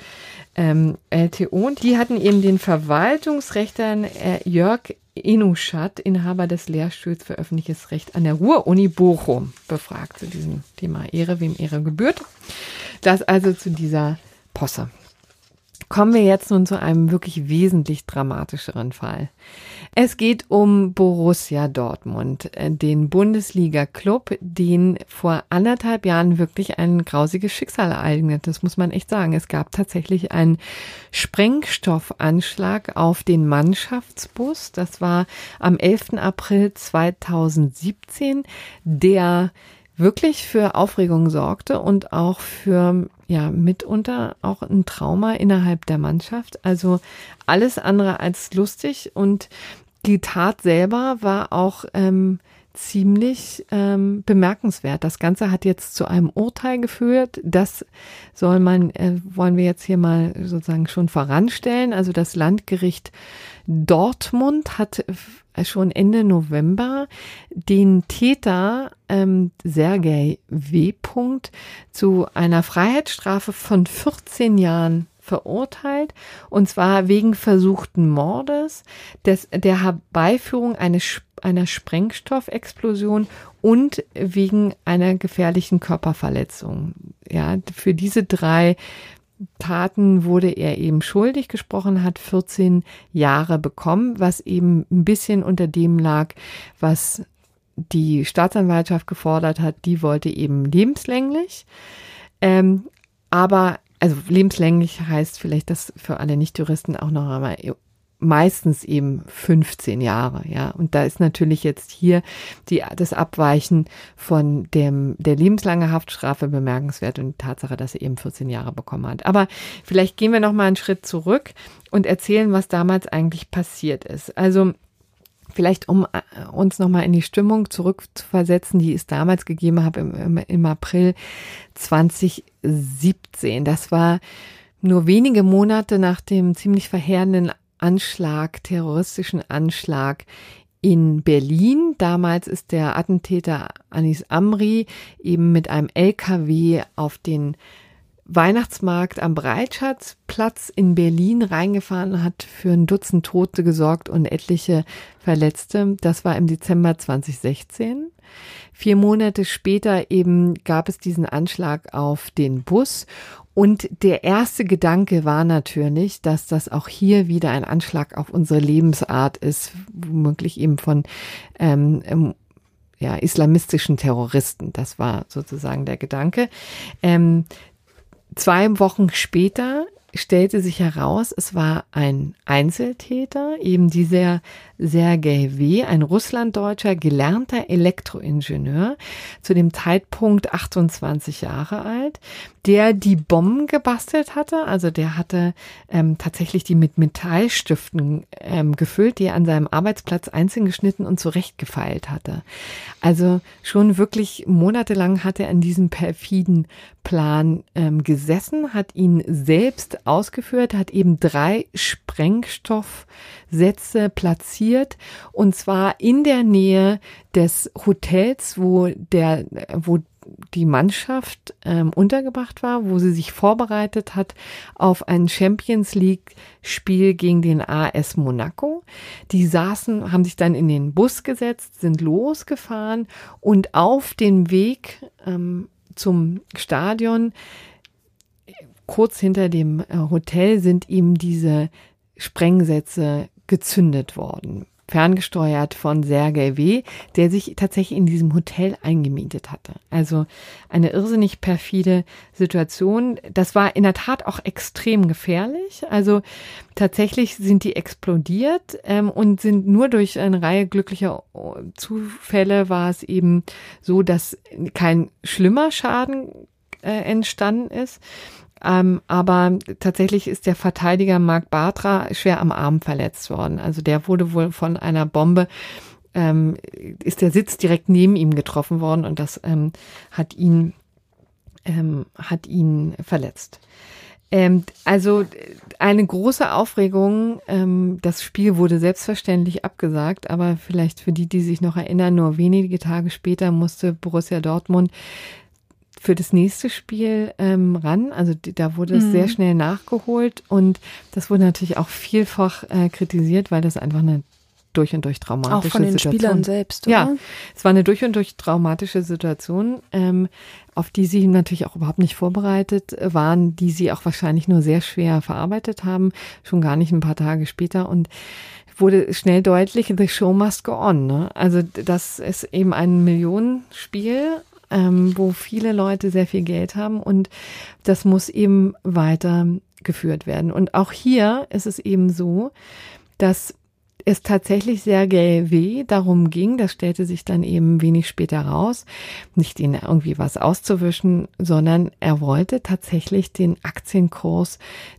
ähm, LTO. Und die hatten eben den Verwaltungsrechtern äh, Jörg Enuschat, Inhaber des Lehrstuhls für öffentliches Recht an der Ruhr-Uni Bochum, befragt zu diesem Thema Ehre, wem Ehre gebührt. Das also zu dieser Posse. Kommen wir jetzt nun zu einem wirklich wesentlich dramatischeren Fall. Es geht um Borussia Dortmund, äh, den Bundesliga-Club, den vor anderthalb Jahren wirklich ein grausiges Schicksal ereignet. Das muss man echt sagen. Es gab tatsächlich einen Sprengstoffanschlag auf den Mannschaftsbus. Das war am 11. April 2017, der wirklich für Aufregung sorgte und auch für ja mitunter auch ein Trauma innerhalb der Mannschaft. Also alles andere als lustig und die Tat selber war auch ähm, ziemlich ähm, bemerkenswert. Das Ganze hat jetzt zu einem Urteil geführt. Das soll man, äh, wollen wir jetzt hier mal sozusagen schon voranstellen. Also das Landgericht Dortmund hat schon Ende November den Täter ähm, Sergei W. zu einer Freiheitsstrafe von 14 Jahren verurteilt, und zwar wegen versuchten Mordes, des, der Herbeiführung eines, einer Sprengstoffexplosion und wegen einer gefährlichen Körperverletzung. Ja, für diese drei Taten wurde er eben schuldig gesprochen, hat 14 Jahre bekommen, was eben ein bisschen unter dem lag, was die Staatsanwaltschaft gefordert hat. Die wollte eben lebenslänglich. Ähm, aber also lebenslänglich heißt vielleicht das für alle Nicht-Juristen auch noch einmal meistens eben 15 Jahre, ja. Und da ist natürlich jetzt hier die, das Abweichen von dem, der lebenslange Haftstrafe bemerkenswert und die Tatsache, dass er eben 14 Jahre bekommen hat. Aber vielleicht gehen wir noch mal einen Schritt zurück und erzählen, was damals eigentlich passiert ist. Also, Vielleicht um äh, uns nochmal in die Stimmung zurückzuversetzen, die es damals gegeben hat im, im, im April 2017. Das war nur wenige Monate nach dem ziemlich verheerenden Anschlag, terroristischen Anschlag in Berlin. Damals ist der Attentäter Anis Amri eben mit einem LKW auf den Weihnachtsmarkt am Breitschatzplatz in Berlin reingefahren, hat für ein Dutzend Tote gesorgt und etliche Verletzte. Das war im Dezember 2016. Vier Monate später eben gab es diesen Anschlag auf den Bus und der erste Gedanke war natürlich, dass das auch hier wieder ein Anschlag auf unsere Lebensart ist, womöglich eben von ähm, ähm, ja, islamistischen Terroristen. Das war sozusagen der Gedanke. Ähm, zwei Wochen später stellte sich heraus, es war ein Einzeltäter, eben dieser Sergei W., ein Russlanddeutscher gelernter Elektroingenieur, zu dem Zeitpunkt 28 Jahre alt, der die Bomben gebastelt hatte. Also der hatte ähm, tatsächlich die mit Metallstiften ähm, gefüllt, die er an seinem Arbeitsplatz einzeln geschnitten und zurechtgefeilt hatte. Also schon wirklich monatelang hat er an diesem perfiden Plan ähm, gesessen, hat ihn selbst ausgeführt, hat eben drei Sprengstoffsätze platziert und zwar in der Nähe des Hotels, wo der, wo die Mannschaft ähm, untergebracht war, wo sie sich vorbereitet hat auf ein Champions League Spiel gegen den AS Monaco. Die saßen, haben sich dann in den Bus gesetzt, sind losgefahren und auf dem Weg ähm, zum Stadion kurz hinter dem äh, Hotel sind ihm diese Sprengsätze gezündet worden ferngesteuert von Sergei W., der sich tatsächlich in diesem Hotel eingemietet hatte. Also eine irrsinnig perfide Situation. Das war in der Tat auch extrem gefährlich. Also tatsächlich sind die explodiert ähm, und sind nur durch eine Reihe glücklicher Zufälle war es eben so, dass kein schlimmer Schaden äh, entstanden ist. Ähm, aber tatsächlich ist der Verteidiger Marc Bartra schwer am Arm verletzt worden. Also der wurde wohl von einer Bombe ähm, ist der Sitz direkt neben ihm getroffen worden und das ähm, hat ihn ähm, hat ihn verletzt. Ähm, also eine große Aufregung. Ähm, das Spiel wurde selbstverständlich abgesagt, aber vielleicht für die, die sich noch erinnern, nur wenige Tage später musste Borussia Dortmund für das nächste Spiel ähm, ran. Also die, da wurde es mhm. sehr schnell nachgeholt und das wurde natürlich auch vielfach äh, kritisiert, weil das einfach eine durch und durch traumatische Auch von den Situation. Spielern selbst, oder? Ja, es war eine durch und durch traumatische Situation, ähm, auf die sie natürlich auch überhaupt nicht vorbereitet waren, die sie auch wahrscheinlich nur sehr schwer verarbeitet haben, schon gar nicht ein paar Tage später und wurde schnell deutlich, the show must go on. Ne? Also das ist eben ein Millionenspiel, ähm, wo viele Leute sehr viel Geld haben und das muss eben weiter geführt werden. Und auch hier ist es eben so, dass es tatsächlich Sergei W. darum ging, das stellte sich dann eben wenig später raus, nicht ihn irgendwie was auszuwischen, sondern er wollte tatsächlich den Aktienkurs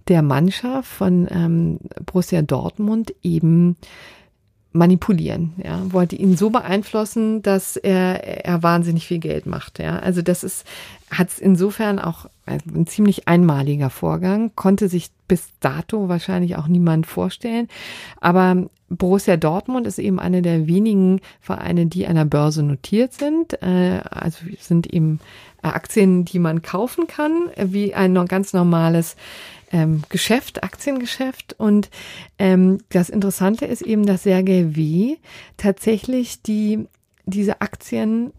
der Mannschaft von ähm, Borussia Dortmund eben manipulieren, ja, wollte ihn so beeinflussen, dass er, er wahnsinnig viel Geld macht, ja. Also das ist, hat es insofern auch ein ziemlich einmaliger Vorgang, konnte sich bis dato wahrscheinlich auch niemand vorstellen. Aber Borussia Dortmund ist eben eine der wenigen Vereine, die an der Börse notiert sind. Äh, also sind eben Aktien, die man kaufen kann, wie ein ganz normales ähm, Geschäft, Aktiengeschäft. Und ähm, das Interessante ist eben, dass Sergei W. tatsächlich die, diese Aktien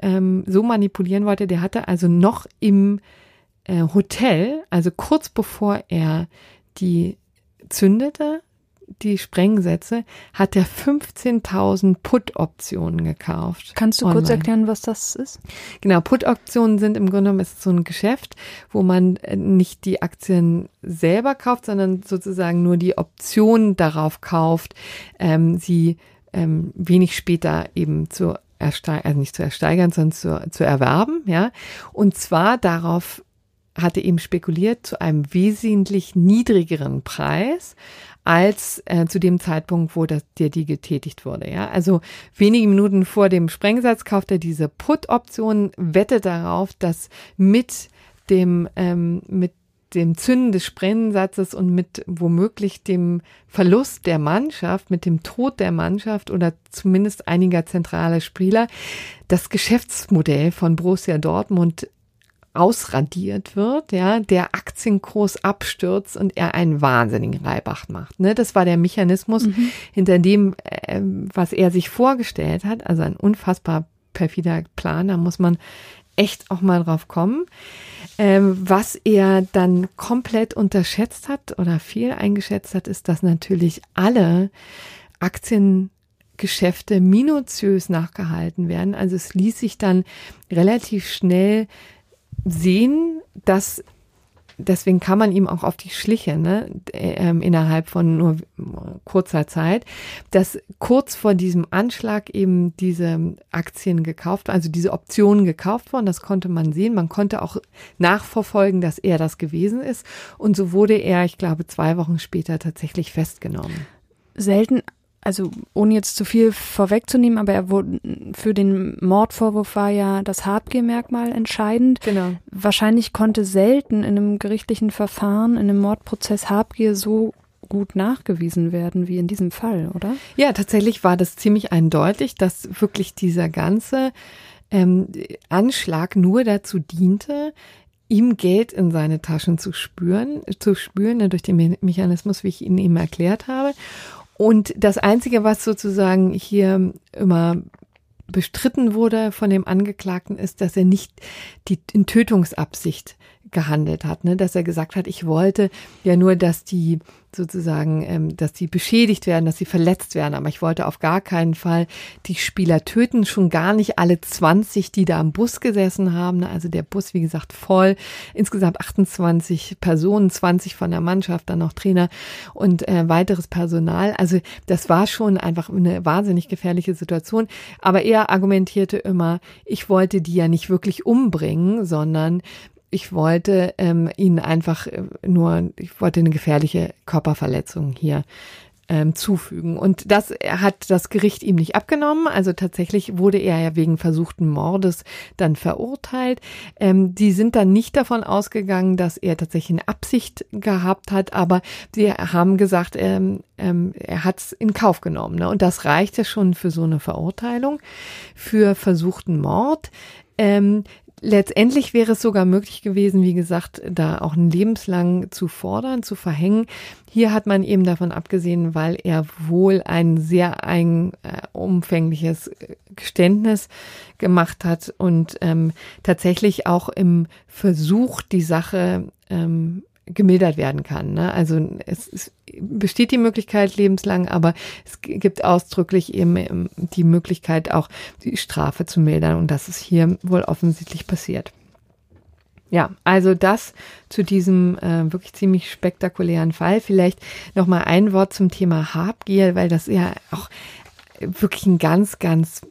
ähm, so manipulieren wollte. Der hatte also noch im äh, Hotel, also kurz bevor er die zündete, die Sprengsätze, hat er 15.000 Put-Optionen gekauft. Kannst du online. kurz erklären, was das ist? Genau, Put-Optionen sind im Grunde genommen ist so ein Geschäft, wo man äh, nicht die Aktien selber kauft, sondern sozusagen nur die Option darauf kauft, ähm, sie ähm, wenig später eben zu ersteigern, also nicht zu ersteigern, sondern zu, zu erwerben, ja. Und zwar darauf hatte eben spekuliert zu einem wesentlich niedrigeren Preis als äh, zu dem Zeitpunkt, wo das, der die getätigt wurde. Ja, also wenige Minuten vor dem Sprengsatz kauft er diese Put-Option, wettet darauf, dass mit dem ähm, mit dem Zünden des Sprengsatzes und mit womöglich dem Verlust der Mannschaft, mit dem Tod der Mannschaft oder zumindest einiger zentraler Spieler, das Geschäftsmodell von Borussia Dortmund ausradiert wird, ja, der Aktienkurs abstürzt und er einen wahnsinnigen Reibach macht. Ne? Das war der Mechanismus, mhm. hinter dem, äh, was er sich vorgestellt hat. Also ein unfassbar perfider Plan, da muss man echt auch mal drauf kommen. Ähm, was er dann komplett unterschätzt hat oder viel eingeschätzt hat, ist, dass natürlich alle Aktiengeschäfte minutiös nachgehalten werden. Also es ließ sich dann relativ schnell sehen, dass deswegen kann man ihm auch auf die Schliche, ne, ähm, innerhalb von nur kurzer Zeit, dass kurz vor diesem Anschlag eben diese Aktien gekauft, also diese Optionen gekauft wurden. Das konnte man sehen. Man konnte auch nachverfolgen, dass er das gewesen ist. Und so wurde er, ich glaube, zwei Wochen später tatsächlich festgenommen. Selten also ohne jetzt zu viel vorwegzunehmen, aber er wurde für den Mordvorwurf war ja das Habgier-Merkmal entscheidend. Genau. Wahrscheinlich konnte selten in einem gerichtlichen Verfahren, in einem Mordprozess Habgier so gut nachgewiesen werden wie in diesem Fall, oder? Ja, tatsächlich war das ziemlich eindeutig, dass wirklich dieser ganze ähm, Anschlag nur dazu diente, ihm Geld in seine Taschen zu spüren, zu spüren, ne, durch den Mechanismus, wie ich ihn eben erklärt habe. Und das Einzige, was sozusagen hier immer bestritten wurde von dem Angeklagten, ist, dass er nicht die in Tötungsabsicht gehandelt hat, ne? dass er gesagt hat, ich wollte ja nur, dass die sozusagen, ähm, dass die beschädigt werden, dass sie verletzt werden, aber ich wollte auf gar keinen Fall die Spieler töten, schon gar nicht alle 20, die da am Bus gesessen haben, ne? also der Bus, wie gesagt, voll, insgesamt 28 Personen, 20 von der Mannschaft, dann noch Trainer und äh, weiteres Personal, also das war schon einfach eine wahnsinnig gefährliche Situation, aber er argumentierte immer, ich wollte die ja nicht wirklich umbringen, sondern ich wollte ähm, ihn einfach äh, nur, ich wollte eine gefährliche Körperverletzung hier ähm, zufügen. Und das hat das Gericht ihm nicht abgenommen. Also tatsächlich wurde er ja wegen versuchten Mordes dann verurteilt. Ähm, die sind dann nicht davon ausgegangen, dass er tatsächlich eine Absicht gehabt hat, aber sie haben gesagt, ähm, ähm, er hat es in Kauf genommen. Ne? Und das reicht ja schon für so eine Verurteilung. Für versuchten Mord ähm, letztendlich wäre es sogar möglich gewesen, wie gesagt, da auch ein lebenslang zu fordern, zu verhängen. Hier hat man eben davon abgesehen, weil er wohl ein sehr ein, äh, umfängliches Geständnis gemacht hat und ähm, tatsächlich auch im Versuch, die Sache ähm, gemildert werden kann. Ne? Also es, es besteht die Möglichkeit lebenslang, aber es gibt ausdrücklich eben ähm, die Möglichkeit auch die Strafe zu mildern und das ist hier wohl offensichtlich passiert. Ja, also das zu diesem äh, wirklich ziemlich spektakulären Fall. Vielleicht noch mal ein Wort zum Thema Habgier, weil das ja auch wirklich ein ganz, ganz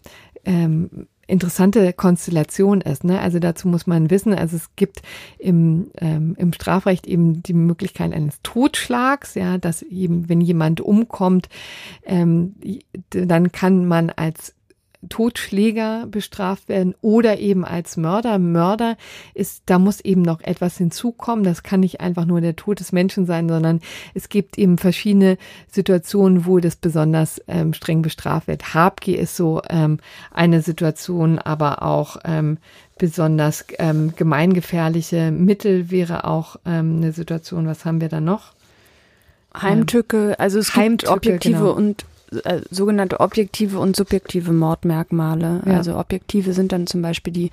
ähm, interessante Konstellation ist. Ne? Also dazu muss man wissen, also es gibt im, ähm, im Strafrecht eben die Möglichkeit eines Totschlags, ja, dass eben, wenn jemand umkommt, ähm, dann kann man als Totschläger bestraft werden oder eben als Mörder. Mörder ist, da muss eben noch etwas hinzukommen. Das kann nicht einfach nur der Tod des Menschen sein, sondern es gibt eben verschiedene Situationen, wo das besonders ähm, streng bestraft wird. Habgier ist so ähm, eine Situation, aber auch ähm, besonders ähm, gemeingefährliche Mittel wäre auch ähm, eine Situation. Was haben wir da noch? Heimtücke, also es Heimtücke, gibt objektive genau. und äh, sogenannte objektive und subjektive Mordmerkmale. Ja. Also objektive sind dann zum Beispiel die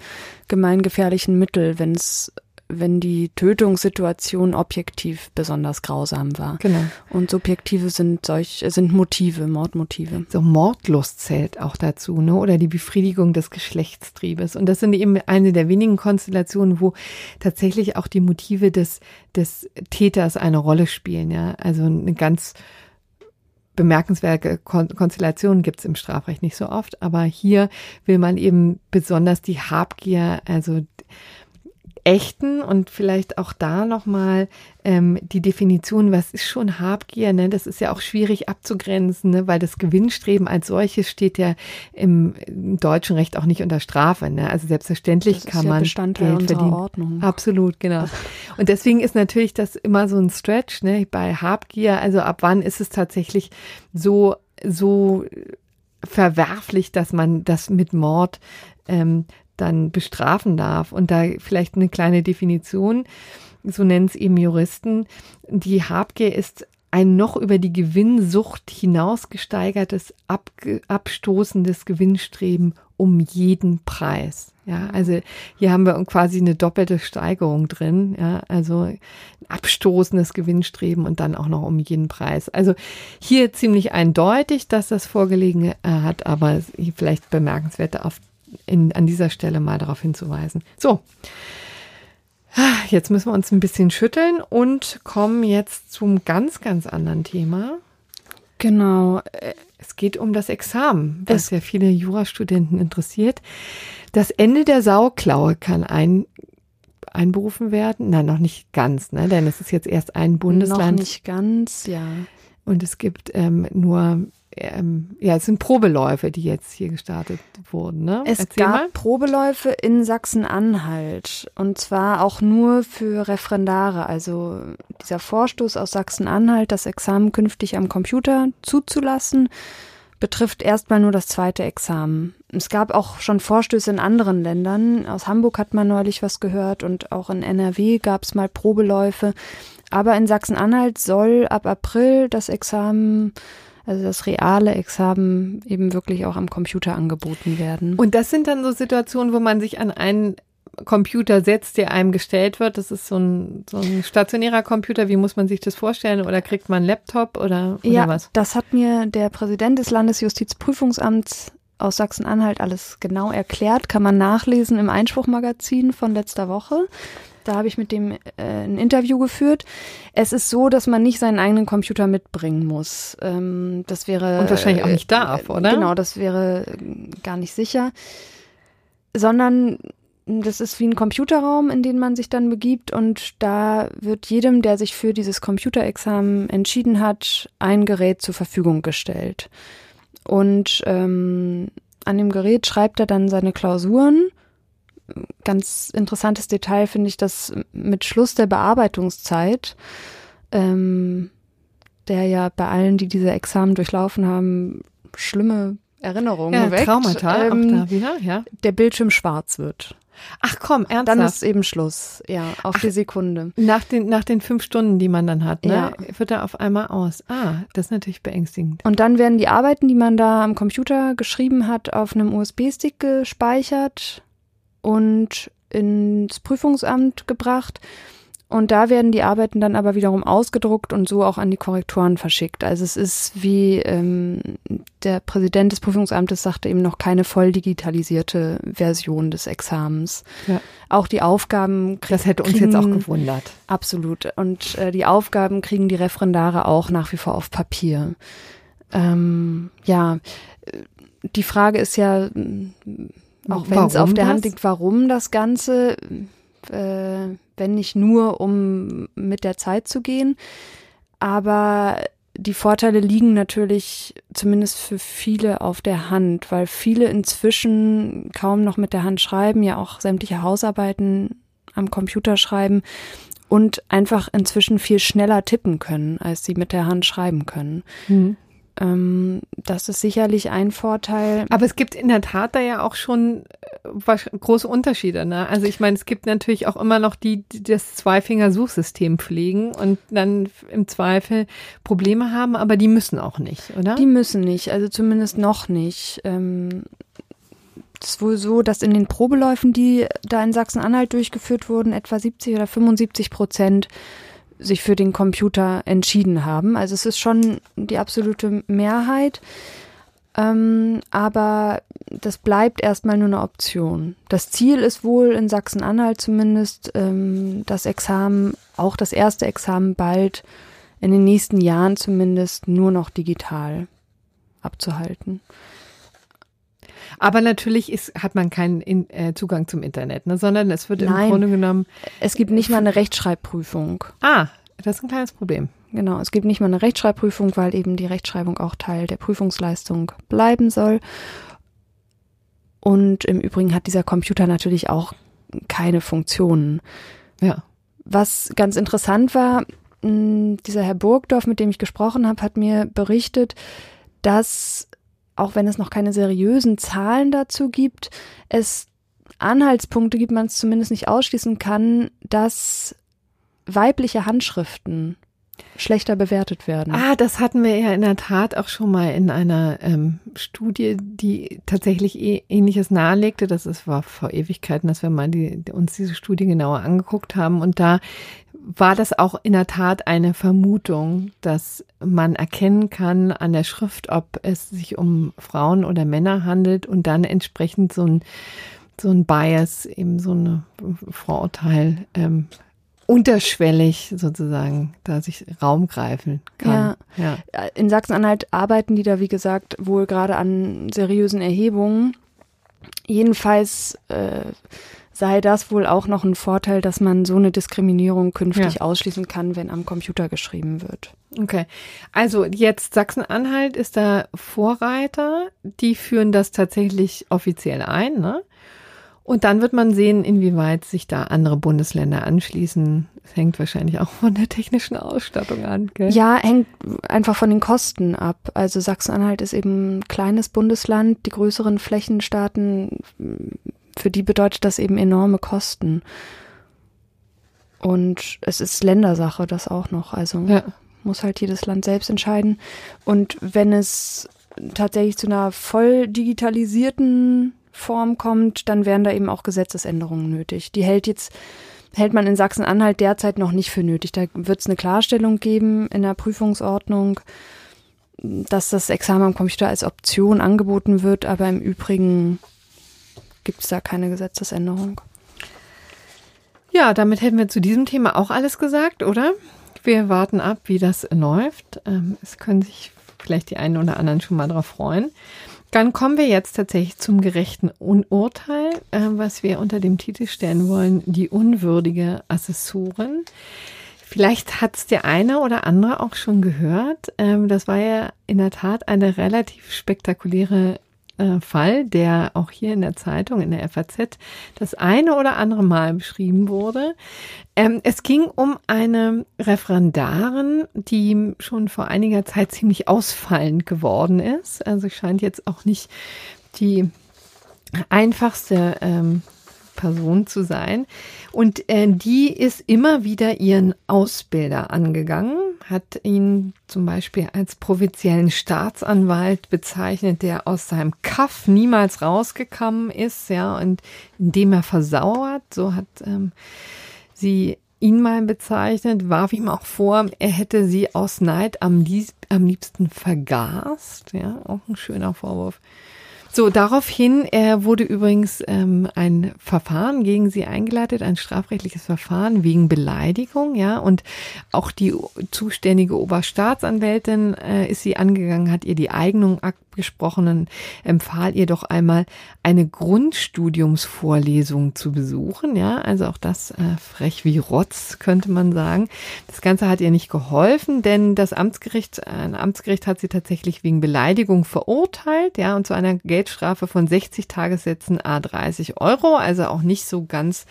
gemeingefährlichen Mittel, wenn es wenn die Tötungssituation objektiv besonders grausam war. Genau. Und subjektive sind solch sind Motive, Mordmotive. So Mordlust zählt auch dazu, ne? Oder die Befriedigung des Geschlechtstriebes. Und das sind eben eine der wenigen Konstellationen, wo tatsächlich auch die Motive des des Täters eine Rolle spielen. Ja, also eine ganz bemerkenswerte Konstellationen gibt es im Strafrecht nicht so oft, aber hier will man eben besonders die Habgier, also echten und vielleicht auch da nochmal ähm, die Definition, was ist schon Habgier, ne? das ist ja auch schwierig abzugrenzen, ne? weil das Gewinnstreben als solches steht ja im, im deutschen Recht auch nicht unter Strafe. Ne? Also selbstverständlich kann ja man Bestandteil Geld verdienen. Ordnung. Absolut, genau. Und deswegen ist natürlich das immer so ein Stretch ne? bei Habgier. Also ab wann ist es tatsächlich so so verwerflich, dass man das mit Mord ähm, dann bestrafen darf. Und da vielleicht eine kleine Definition, so nennen es eben Juristen, die Habgier ist ein noch über die Gewinnsucht hinausgesteigertes, abstoßendes Gewinnstreben um jeden Preis. Ja, also hier haben wir quasi eine doppelte Steigerung drin. Ja, also ein abstoßendes Gewinnstreben und dann auch noch um jeden Preis. Also hier ziemlich eindeutig, dass das vorgelegen äh, hat, aber vielleicht bemerkenswert auf in, an dieser Stelle mal darauf hinzuweisen. So. Jetzt müssen wir uns ein bisschen schütteln und kommen jetzt zum ganz, ganz anderen Thema. Genau. Es geht um das Examen, was es ja viele Jurastudenten interessiert. Das Ende der Sauklaue kann ein, einberufen werden. Nein, noch nicht ganz, ne? denn es ist jetzt erst ein Bundesland. Noch nicht ganz, ja. Und es gibt ähm, nur ähm, ja, es sind Probeläufe, die jetzt hier gestartet wurden. Ne? Es Erzähl gab mal. Probeläufe in Sachsen-Anhalt und zwar auch nur für Referendare. Also dieser Vorstoß aus Sachsen-Anhalt, das Examen künftig am Computer zuzulassen, betrifft erstmal nur das zweite Examen. Es gab auch schon Vorstöße in anderen Ländern. Aus Hamburg hat man neulich was gehört und auch in NRW gab es mal Probeläufe. Aber in Sachsen-Anhalt soll ab April das Examen also das reale Examen eben wirklich auch am Computer angeboten werden. Und das sind dann so Situationen, wo man sich an einen Computer setzt, der einem gestellt wird. Das ist so ein, so ein stationärer Computer. Wie muss man sich das vorstellen? Oder kriegt man einen Laptop oder, oder ja, was? Das hat mir der Präsident des Landesjustizprüfungsamts aus Sachsen-Anhalt alles genau erklärt. Kann man nachlesen im Einspruchmagazin von letzter Woche. Da habe ich mit dem äh, ein Interview geführt. Es ist so, dass man nicht seinen eigenen Computer mitbringen muss. Ähm, das wäre und wahrscheinlich auch nicht darf, äh, oder? Genau, das wäre gar nicht sicher, sondern das ist wie ein Computerraum, in den man sich dann begibt und da wird jedem, der sich für dieses Computerexamen entschieden hat, ein Gerät zur Verfügung gestellt. Und ähm, an dem Gerät schreibt er dann seine Klausuren. Ganz interessantes Detail finde ich, dass mit Schluss der Bearbeitungszeit, ähm, der ja bei allen, die diese Examen durchlaufen haben, schlimme Erinnerungen Ja, weckt, Traumata auch ähm, da wieder, ja. der Bildschirm schwarz wird. Ach komm, ernsthaft. Dann ist eben Schluss, ja, auf die Sekunde. nach den, nach den fünf Stunden, die man dann hat, ne, Ja. wird er auf einmal aus. Ah, das ist natürlich beängstigend. Und dann werden die Arbeiten, die man da am Computer geschrieben hat, auf einem USB-Stick gespeichert und ins Prüfungsamt gebracht. Und da werden die Arbeiten dann aber wiederum ausgedruckt und so auch an die Korrektoren verschickt. Also es ist wie ähm, der Präsident des Prüfungsamtes sagte eben noch keine voll digitalisierte Version des Examens. Ja. Auch die Aufgaben Das hätte uns kriegen, jetzt auch gewundert. Absolut. Und äh, die Aufgaben kriegen die Referendare auch nach wie vor auf Papier. Ähm, ja, die Frage ist ja, auch wenn es auf der Hand das? liegt, warum das Ganze, äh, wenn nicht nur, um mit der Zeit zu gehen. Aber die Vorteile liegen natürlich zumindest für viele auf der Hand, weil viele inzwischen kaum noch mit der Hand schreiben, ja auch sämtliche Hausarbeiten am Computer schreiben und einfach inzwischen viel schneller tippen können, als sie mit der Hand schreiben können. Hm. Ähm, das ist sicherlich ein Vorteil. Aber es gibt in der Tat da ja auch schon große Unterschiede. Ne? Also ich meine, es gibt natürlich auch immer noch die, die das Zweifinger-Suchsystem pflegen und dann im Zweifel Probleme haben, aber die müssen auch nicht, oder? Die müssen nicht, also zumindest noch nicht. Ähm, es ist wohl so, dass in den Probeläufen, die da in Sachsen-Anhalt durchgeführt wurden, etwa 70 oder 75 Prozent sich für den Computer entschieden haben. Also es ist schon die absolute Mehrheit. Ähm, aber das bleibt erstmal nur eine Option. Das Ziel ist wohl in Sachsen-Anhalt zumindest, ähm, das Examen, auch das erste Examen bald in den nächsten Jahren zumindest nur noch digital abzuhalten. aber natürlich ist, hat man keinen in, äh, Zugang zum Internet, ne? sondern es wird im Nein. Grunde genommen, Es gibt nicht mal eine Rechtschreibprüfung. ah, das ist ein kleines Problem. Genau, es gibt nicht mal eine Rechtschreibprüfung, weil eben die Rechtschreibung auch Teil der Prüfungsleistung bleiben soll. Und im Übrigen hat dieser Computer natürlich auch keine Funktionen. Ja. Was ganz interessant war, mh, dieser Herr Burgdorf, mit dem ich gesprochen habe, hat mir berichtet, dass, auch wenn es noch keine seriösen Zahlen dazu gibt, es Anhaltspunkte gibt, man es zumindest nicht ausschließen kann, dass weibliche Handschriften schlechter bewertet werden. Ah, das hatten wir ja in der Tat auch schon mal in einer ähm, Studie, die tatsächlich eh, ähnliches nahelegte. Das ist, war vor Ewigkeiten, dass wir mal die, uns diese Studie genauer angeguckt haben. Und da war das auch in der Tat eine Vermutung, dass man erkennen kann an der Schrift, ob es sich um Frauen oder Männer handelt und dann entsprechend so ein, so ein Bias, eben so ein Vorurteil ähm, unterschwellig sozusagen da sich Raum greifen kann. Ja. In Sachsen-Anhalt arbeiten die da, wie gesagt, wohl gerade an seriösen Erhebungen. Jedenfalls äh, sei das wohl auch noch ein Vorteil, dass man so eine Diskriminierung künftig Ja. ausschließen kann, wenn am Computer geschrieben wird. Okay. Also jetzt Sachsen-Anhalt ist da Vorreiter. Die führen das tatsächlich offiziell ein, ne? Und dann wird man sehen, inwieweit sich da andere Bundesländer anschließen. Es hängt wahrscheinlich auch von der technischen Ausstattung an, gell? Ja, hängt einfach von den Kosten ab. Also Sachsen-Anhalt ist eben ein kleines Bundesland. Die größeren Flächenstaaten, für die bedeutet das eben enorme Kosten. Und es ist Ländersache, das auch noch. Also Ja. muss halt jedes Land selbst entscheiden. Und wenn es tatsächlich zu einer voll digitalisierten Form kommt, dann wären da eben auch Gesetzesänderungen nötig. Die hält jetzt hält man in Sachsen-Anhalt derzeit noch nicht für nötig. Da wird es eine Klarstellung geben in der Prüfungsordnung, dass das Examen am Computer als Option angeboten wird, aber im Übrigen gibt es da keine Gesetzesänderung. Ja, damit hätten wir zu diesem Thema auch alles gesagt, oder? Wir warten ab, wie das läuft. Ähm, es können sich vielleicht die einen oder anderen schon mal drauf freuen. Dann kommen wir jetzt tatsächlich zum gerechten Urteil, äh, was wir unter dem Titel stellen wollen, die unwürdige Assessorin. Vielleicht hat es der eine oder andere auch schon gehört. Ähm, das war ja in der Tat eine relativ spektakuläre äh, Fall, der auch hier in der Zeitung, in der FAZ, das eine oder andere Mal beschrieben wurde. Ähm, es ging um eine Referendarin, die schon vor einiger Zeit ziemlich ausfallend geworden ist. Also scheint jetzt auch nicht die einfachste ähm, Person zu sein. Und äh, die ist immer wieder ihren Ausbilder angegangen, hat ihn zum Beispiel als provinziellen Staatsanwalt bezeichnet, der aus seinem Kaff niemals rausgekommen ist, ja, und indem er versauert, so hat ähm, sie ihn mal bezeichnet, warf ihm auch vor, er hätte sie aus Neid am, lieb am liebsten vergast, ja, auch ein schöner Vorwurf. So, daraufhin äh, wurde übrigens ähm, ein Verfahren gegen sie eingeleitet, ein strafrechtliches Verfahren wegen Beleidigung, ja, und auch die zuständige Oberstaatsanwältin äh, ist sie angegangen, hat ihr die Eignung abgesprochen empfahl ihr doch einmal eine Grundstudiumsvorlesung zu besuchen, ja, also auch das äh, frech wie Rotz, könnte man sagen. Das Ganze hat ihr nicht geholfen, denn das Amtsgericht, ein Amtsgericht hat sie tatsächlich wegen Beleidigung verurteilt, ja, und zu einer Geldstrafe von 60 Tagessätzen a 30 Euro, also auch nicht so ganz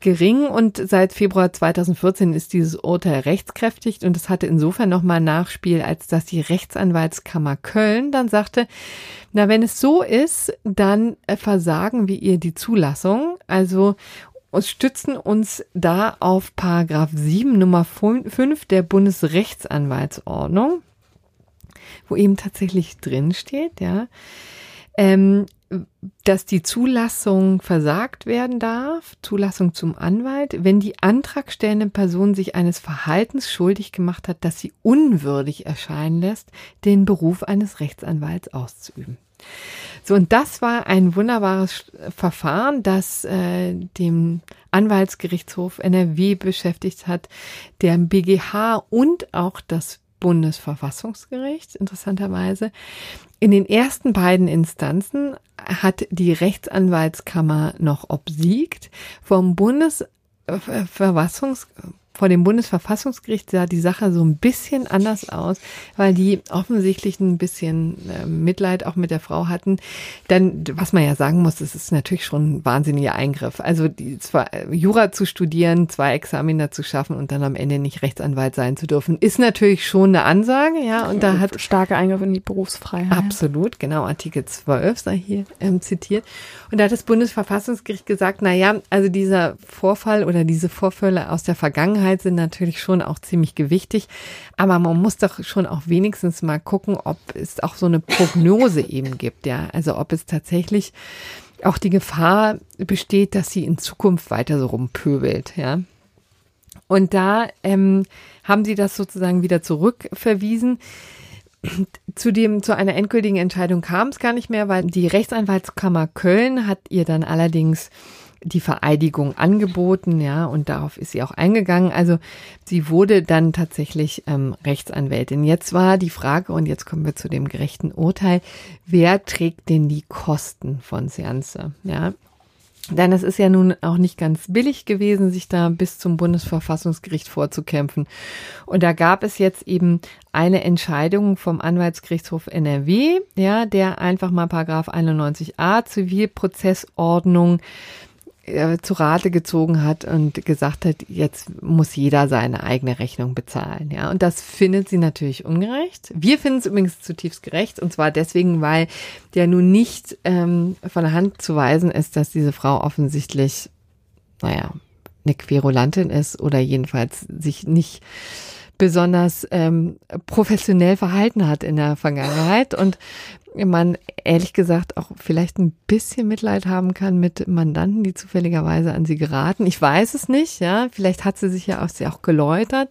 gering. Und seit Februar 2014 ist dieses Urteil rechtskräftig. Und es hatte insofern nochmal Nachspiel, als dass die Rechtsanwaltskammer Köln dann sagte, na, wenn es so ist, dann versagen wir ihr die Zulassung, also stützen uns da auf Paragraph 7 Nummer 5 der Bundesrechtsanwaltsordnung, wo eben tatsächlich drin steht, ja, ähm, dass die Zulassung versagt werden darf, Zulassung zum Anwalt, wenn die antragstellende Person sich eines Verhaltens schuldig gemacht hat, das sie unwürdig erscheinen lässt, den Beruf eines Rechtsanwalts auszuüben. So, und das war ein wunderbares Verfahren, das äh, dem Anwaltsgerichtshof NRW beschäftigt hat, der BGH und auch das Bundesverfassungsgericht, interessanterweise. In den ersten beiden Instanzen hat die Rechtsanwaltskammer noch obsiegt. Vom Bundesverfassungs vor dem Bundesverfassungsgericht sah die Sache so ein bisschen anders aus, weil die offensichtlich ein bisschen äh, Mitleid auch mit der Frau hatten. Dann, was man ja sagen muss, das ist natürlich schon ein wahnsinniger Eingriff. Also die, zwar äh, Jura zu studieren, zwei Examiner zu schaffen und dann am Ende nicht Rechtsanwalt sein zu dürfen, ist natürlich schon eine Ansage, ja. Und da hat starke Eingriff in die Berufsfreiheit. Absolut, genau. Artikel 12 sei hier ähm, zitiert. Und da hat das Bundesverfassungsgericht gesagt, na ja, also dieser Vorfall oder diese Vorfälle aus der Vergangenheit Sicherheit sind natürlich schon auch ziemlich gewichtig, aber man muss doch schon auch wenigstens mal gucken, ob es auch so eine Prognose eben gibt, ja, also ob es tatsächlich auch die Gefahr besteht, dass sie in Zukunft weiter so rumpöbelt, ja. Und da ähm, haben sie das sozusagen wieder zurückverwiesen. Zu dem, zu einer endgültigen Entscheidung kam es gar nicht mehr, weil die Rechtsanwaltskammer Köln hat ihr dann allerdings die Vereidigung angeboten, ja, und darauf ist sie auch eingegangen. Also sie wurde dann tatsächlich ähm, Rechtsanwältin. Jetzt war die Frage, und jetzt kommen wir zu dem gerechten Urteil, wer trägt denn die Kosten von Seance, ja? Denn es ist ja nun auch nicht ganz billig gewesen, sich da bis zum Bundesverfassungsgericht vorzukämpfen. Und da gab es jetzt eben eine Entscheidung vom Anwaltsgerichtshof NRW, ja, der einfach mal Paragraph 91a Zivilprozessordnung äh, zu Rate gezogen hat und gesagt hat, jetzt muss jeder seine eigene Rechnung bezahlen. Ja, und das findet sie natürlich ungerecht. Wir finden es übrigens zutiefst gerecht und zwar deswegen, weil der nun nicht ähm, von der Hand zu weisen ist, dass diese Frau offensichtlich, naja, eine Querulantin ist oder jedenfalls sich nicht besonders ähm, professionell verhalten hat in der Vergangenheit und man ehrlich gesagt auch vielleicht ein bisschen Mitleid haben kann mit Mandanten, die zufälligerweise an sie geraten. Ich weiß es nicht, ja. Vielleicht hat sie sich ja auch, sie auch geläutert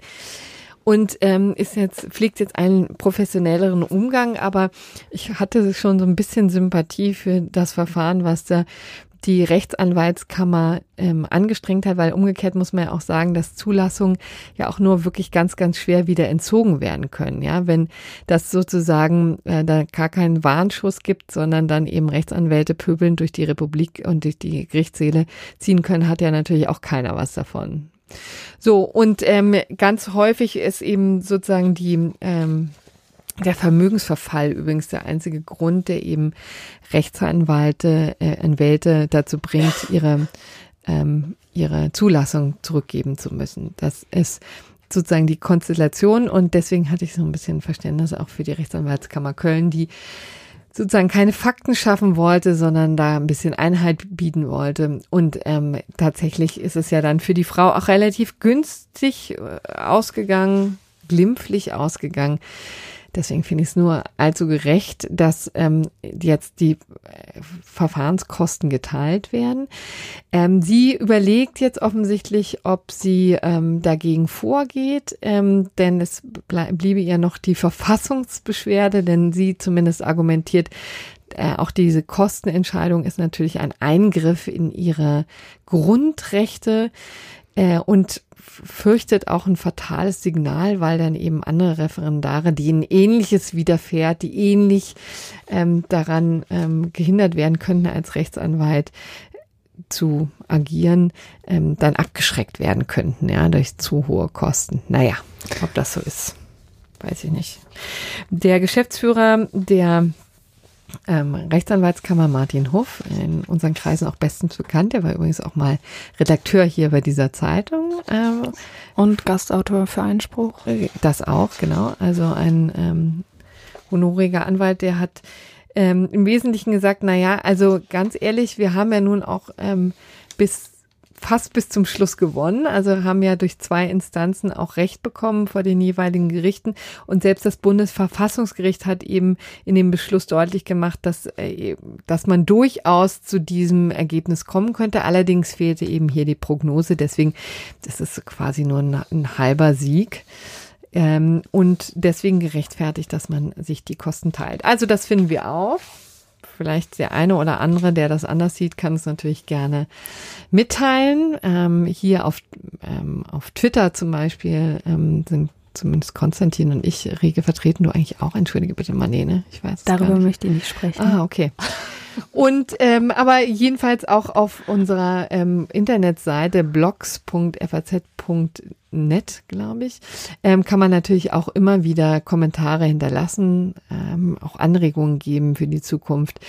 und ähm, ist jetzt pflegt jetzt einen professionelleren Umgang, aber ich hatte schon so ein bisschen Sympathie für das Verfahren, was da die Rechtsanwaltskammer ähm, angestrengt hat, weil umgekehrt muss man ja auch sagen, dass Zulassungen ja auch nur wirklich ganz, ganz schwer wieder entzogen werden können. Ja, wenn das sozusagen äh, da gar keinen Warnschuss gibt, sondern dann eben Rechtsanwälte pöbeln durch die Republik und durch die Gerichtssäle ziehen können, hat ja natürlich auch keiner was davon. So, und ähm, ganz häufig ist eben sozusagen die ähm, der Vermögensverfall übrigens der einzige Grund, der eben Rechtsanwälte, äh, Anwälte dazu bringt, ihre, ähm, ihre Zulassung zurückgeben zu müssen. Das ist sozusagen die Konstellation und deswegen hatte ich so ein bisschen Verständnis auch für die Rechtsanwaltskammer Köln, die sozusagen keine Fakten schaffen wollte, sondern da ein bisschen Einheit bieten wollte. Und ähm, tatsächlich ist es ja dann für die Frau auch relativ günstig äh, ausgegangen, glimpflich ausgegangen, Deswegen finde ich es nur allzu gerecht, dass ähm, jetzt die äh, Verfahrenskosten geteilt werden. Ähm, sie überlegt jetzt offensichtlich, ob sie ähm, dagegen vorgeht, ähm, denn es bliebe ihr noch die Verfassungsbeschwerde, denn sie zumindest argumentiert, äh, auch diese Kostenentscheidung ist natürlich ein Eingriff in ihre Grundrechte. Äh, und fürchtet auch ein fatales Signal, weil dann eben andere Referendare, denen ähnliches widerfährt, die ähnlich ähm, daran ähm, gehindert werden könnten als Rechtsanwalt zu agieren, ähm, dann abgeschreckt werden könnten, ja, durch zu hohe Kosten. Naja, ob das so ist, weiß ich nicht. Der Geschäftsführer der ähm, Rechtsanwaltskammer Martin Huff, in unseren Kreisen auch bestens bekannt. Der war übrigens auch mal Redakteur hier bei dieser Zeitung. Ähm, Und Gastautor für Einspruch. Äh, das auch, genau. Also ein ähm, honoriger Anwalt, der hat ähm, im Wesentlichen gesagt, na ja, also ganz ehrlich, wir haben ja nun auch ähm, bis fast bis zum Schluss gewonnen. Also haben ja durch zwei Instanzen auch Recht bekommen vor den jeweiligen Gerichten. Und selbst das Bundesverfassungsgericht hat eben in dem Beschluss deutlich gemacht, dass, äh, dass man durchaus zu diesem Ergebnis kommen könnte. Allerdings fehlte eben hier die Prognose. Deswegen, das ist quasi nur ein, ein halber Sieg. Ähm, und deswegen gerechtfertigt, dass man sich die Kosten teilt. Also das finden wir auch vielleicht der eine oder andere, der das anders sieht, kann es natürlich gerne mitteilen. Ähm, hier auf, ähm, auf Twitter zum Beispiel ähm, sind zumindest Konstantin und ich rege vertreten. Du eigentlich auch, entschuldige bitte, Marlene. Ich weiß. Darüber möchte ich nicht sprechen. Ah, okay. Und ähm, aber jedenfalls auch auf unserer ähm, Internetseite blogs.faz.net, glaube ich, ähm, kann man natürlich auch immer wieder Kommentare hinterlassen, ähm, auch Anregungen geben für die Zukunft.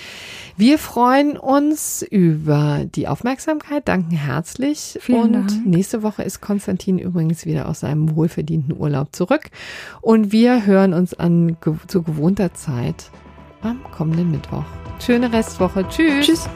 Wir freuen uns über die Aufmerksamkeit, danken herzlich. Vielen und Dank. nächste Woche ist Konstantin übrigens wieder aus seinem wohlverdienten Urlaub zurück. Und wir hören uns an zu gewohnter Zeit am kommenden Mittwoch. Schöne Restwoche. Tschüss. Tschüss.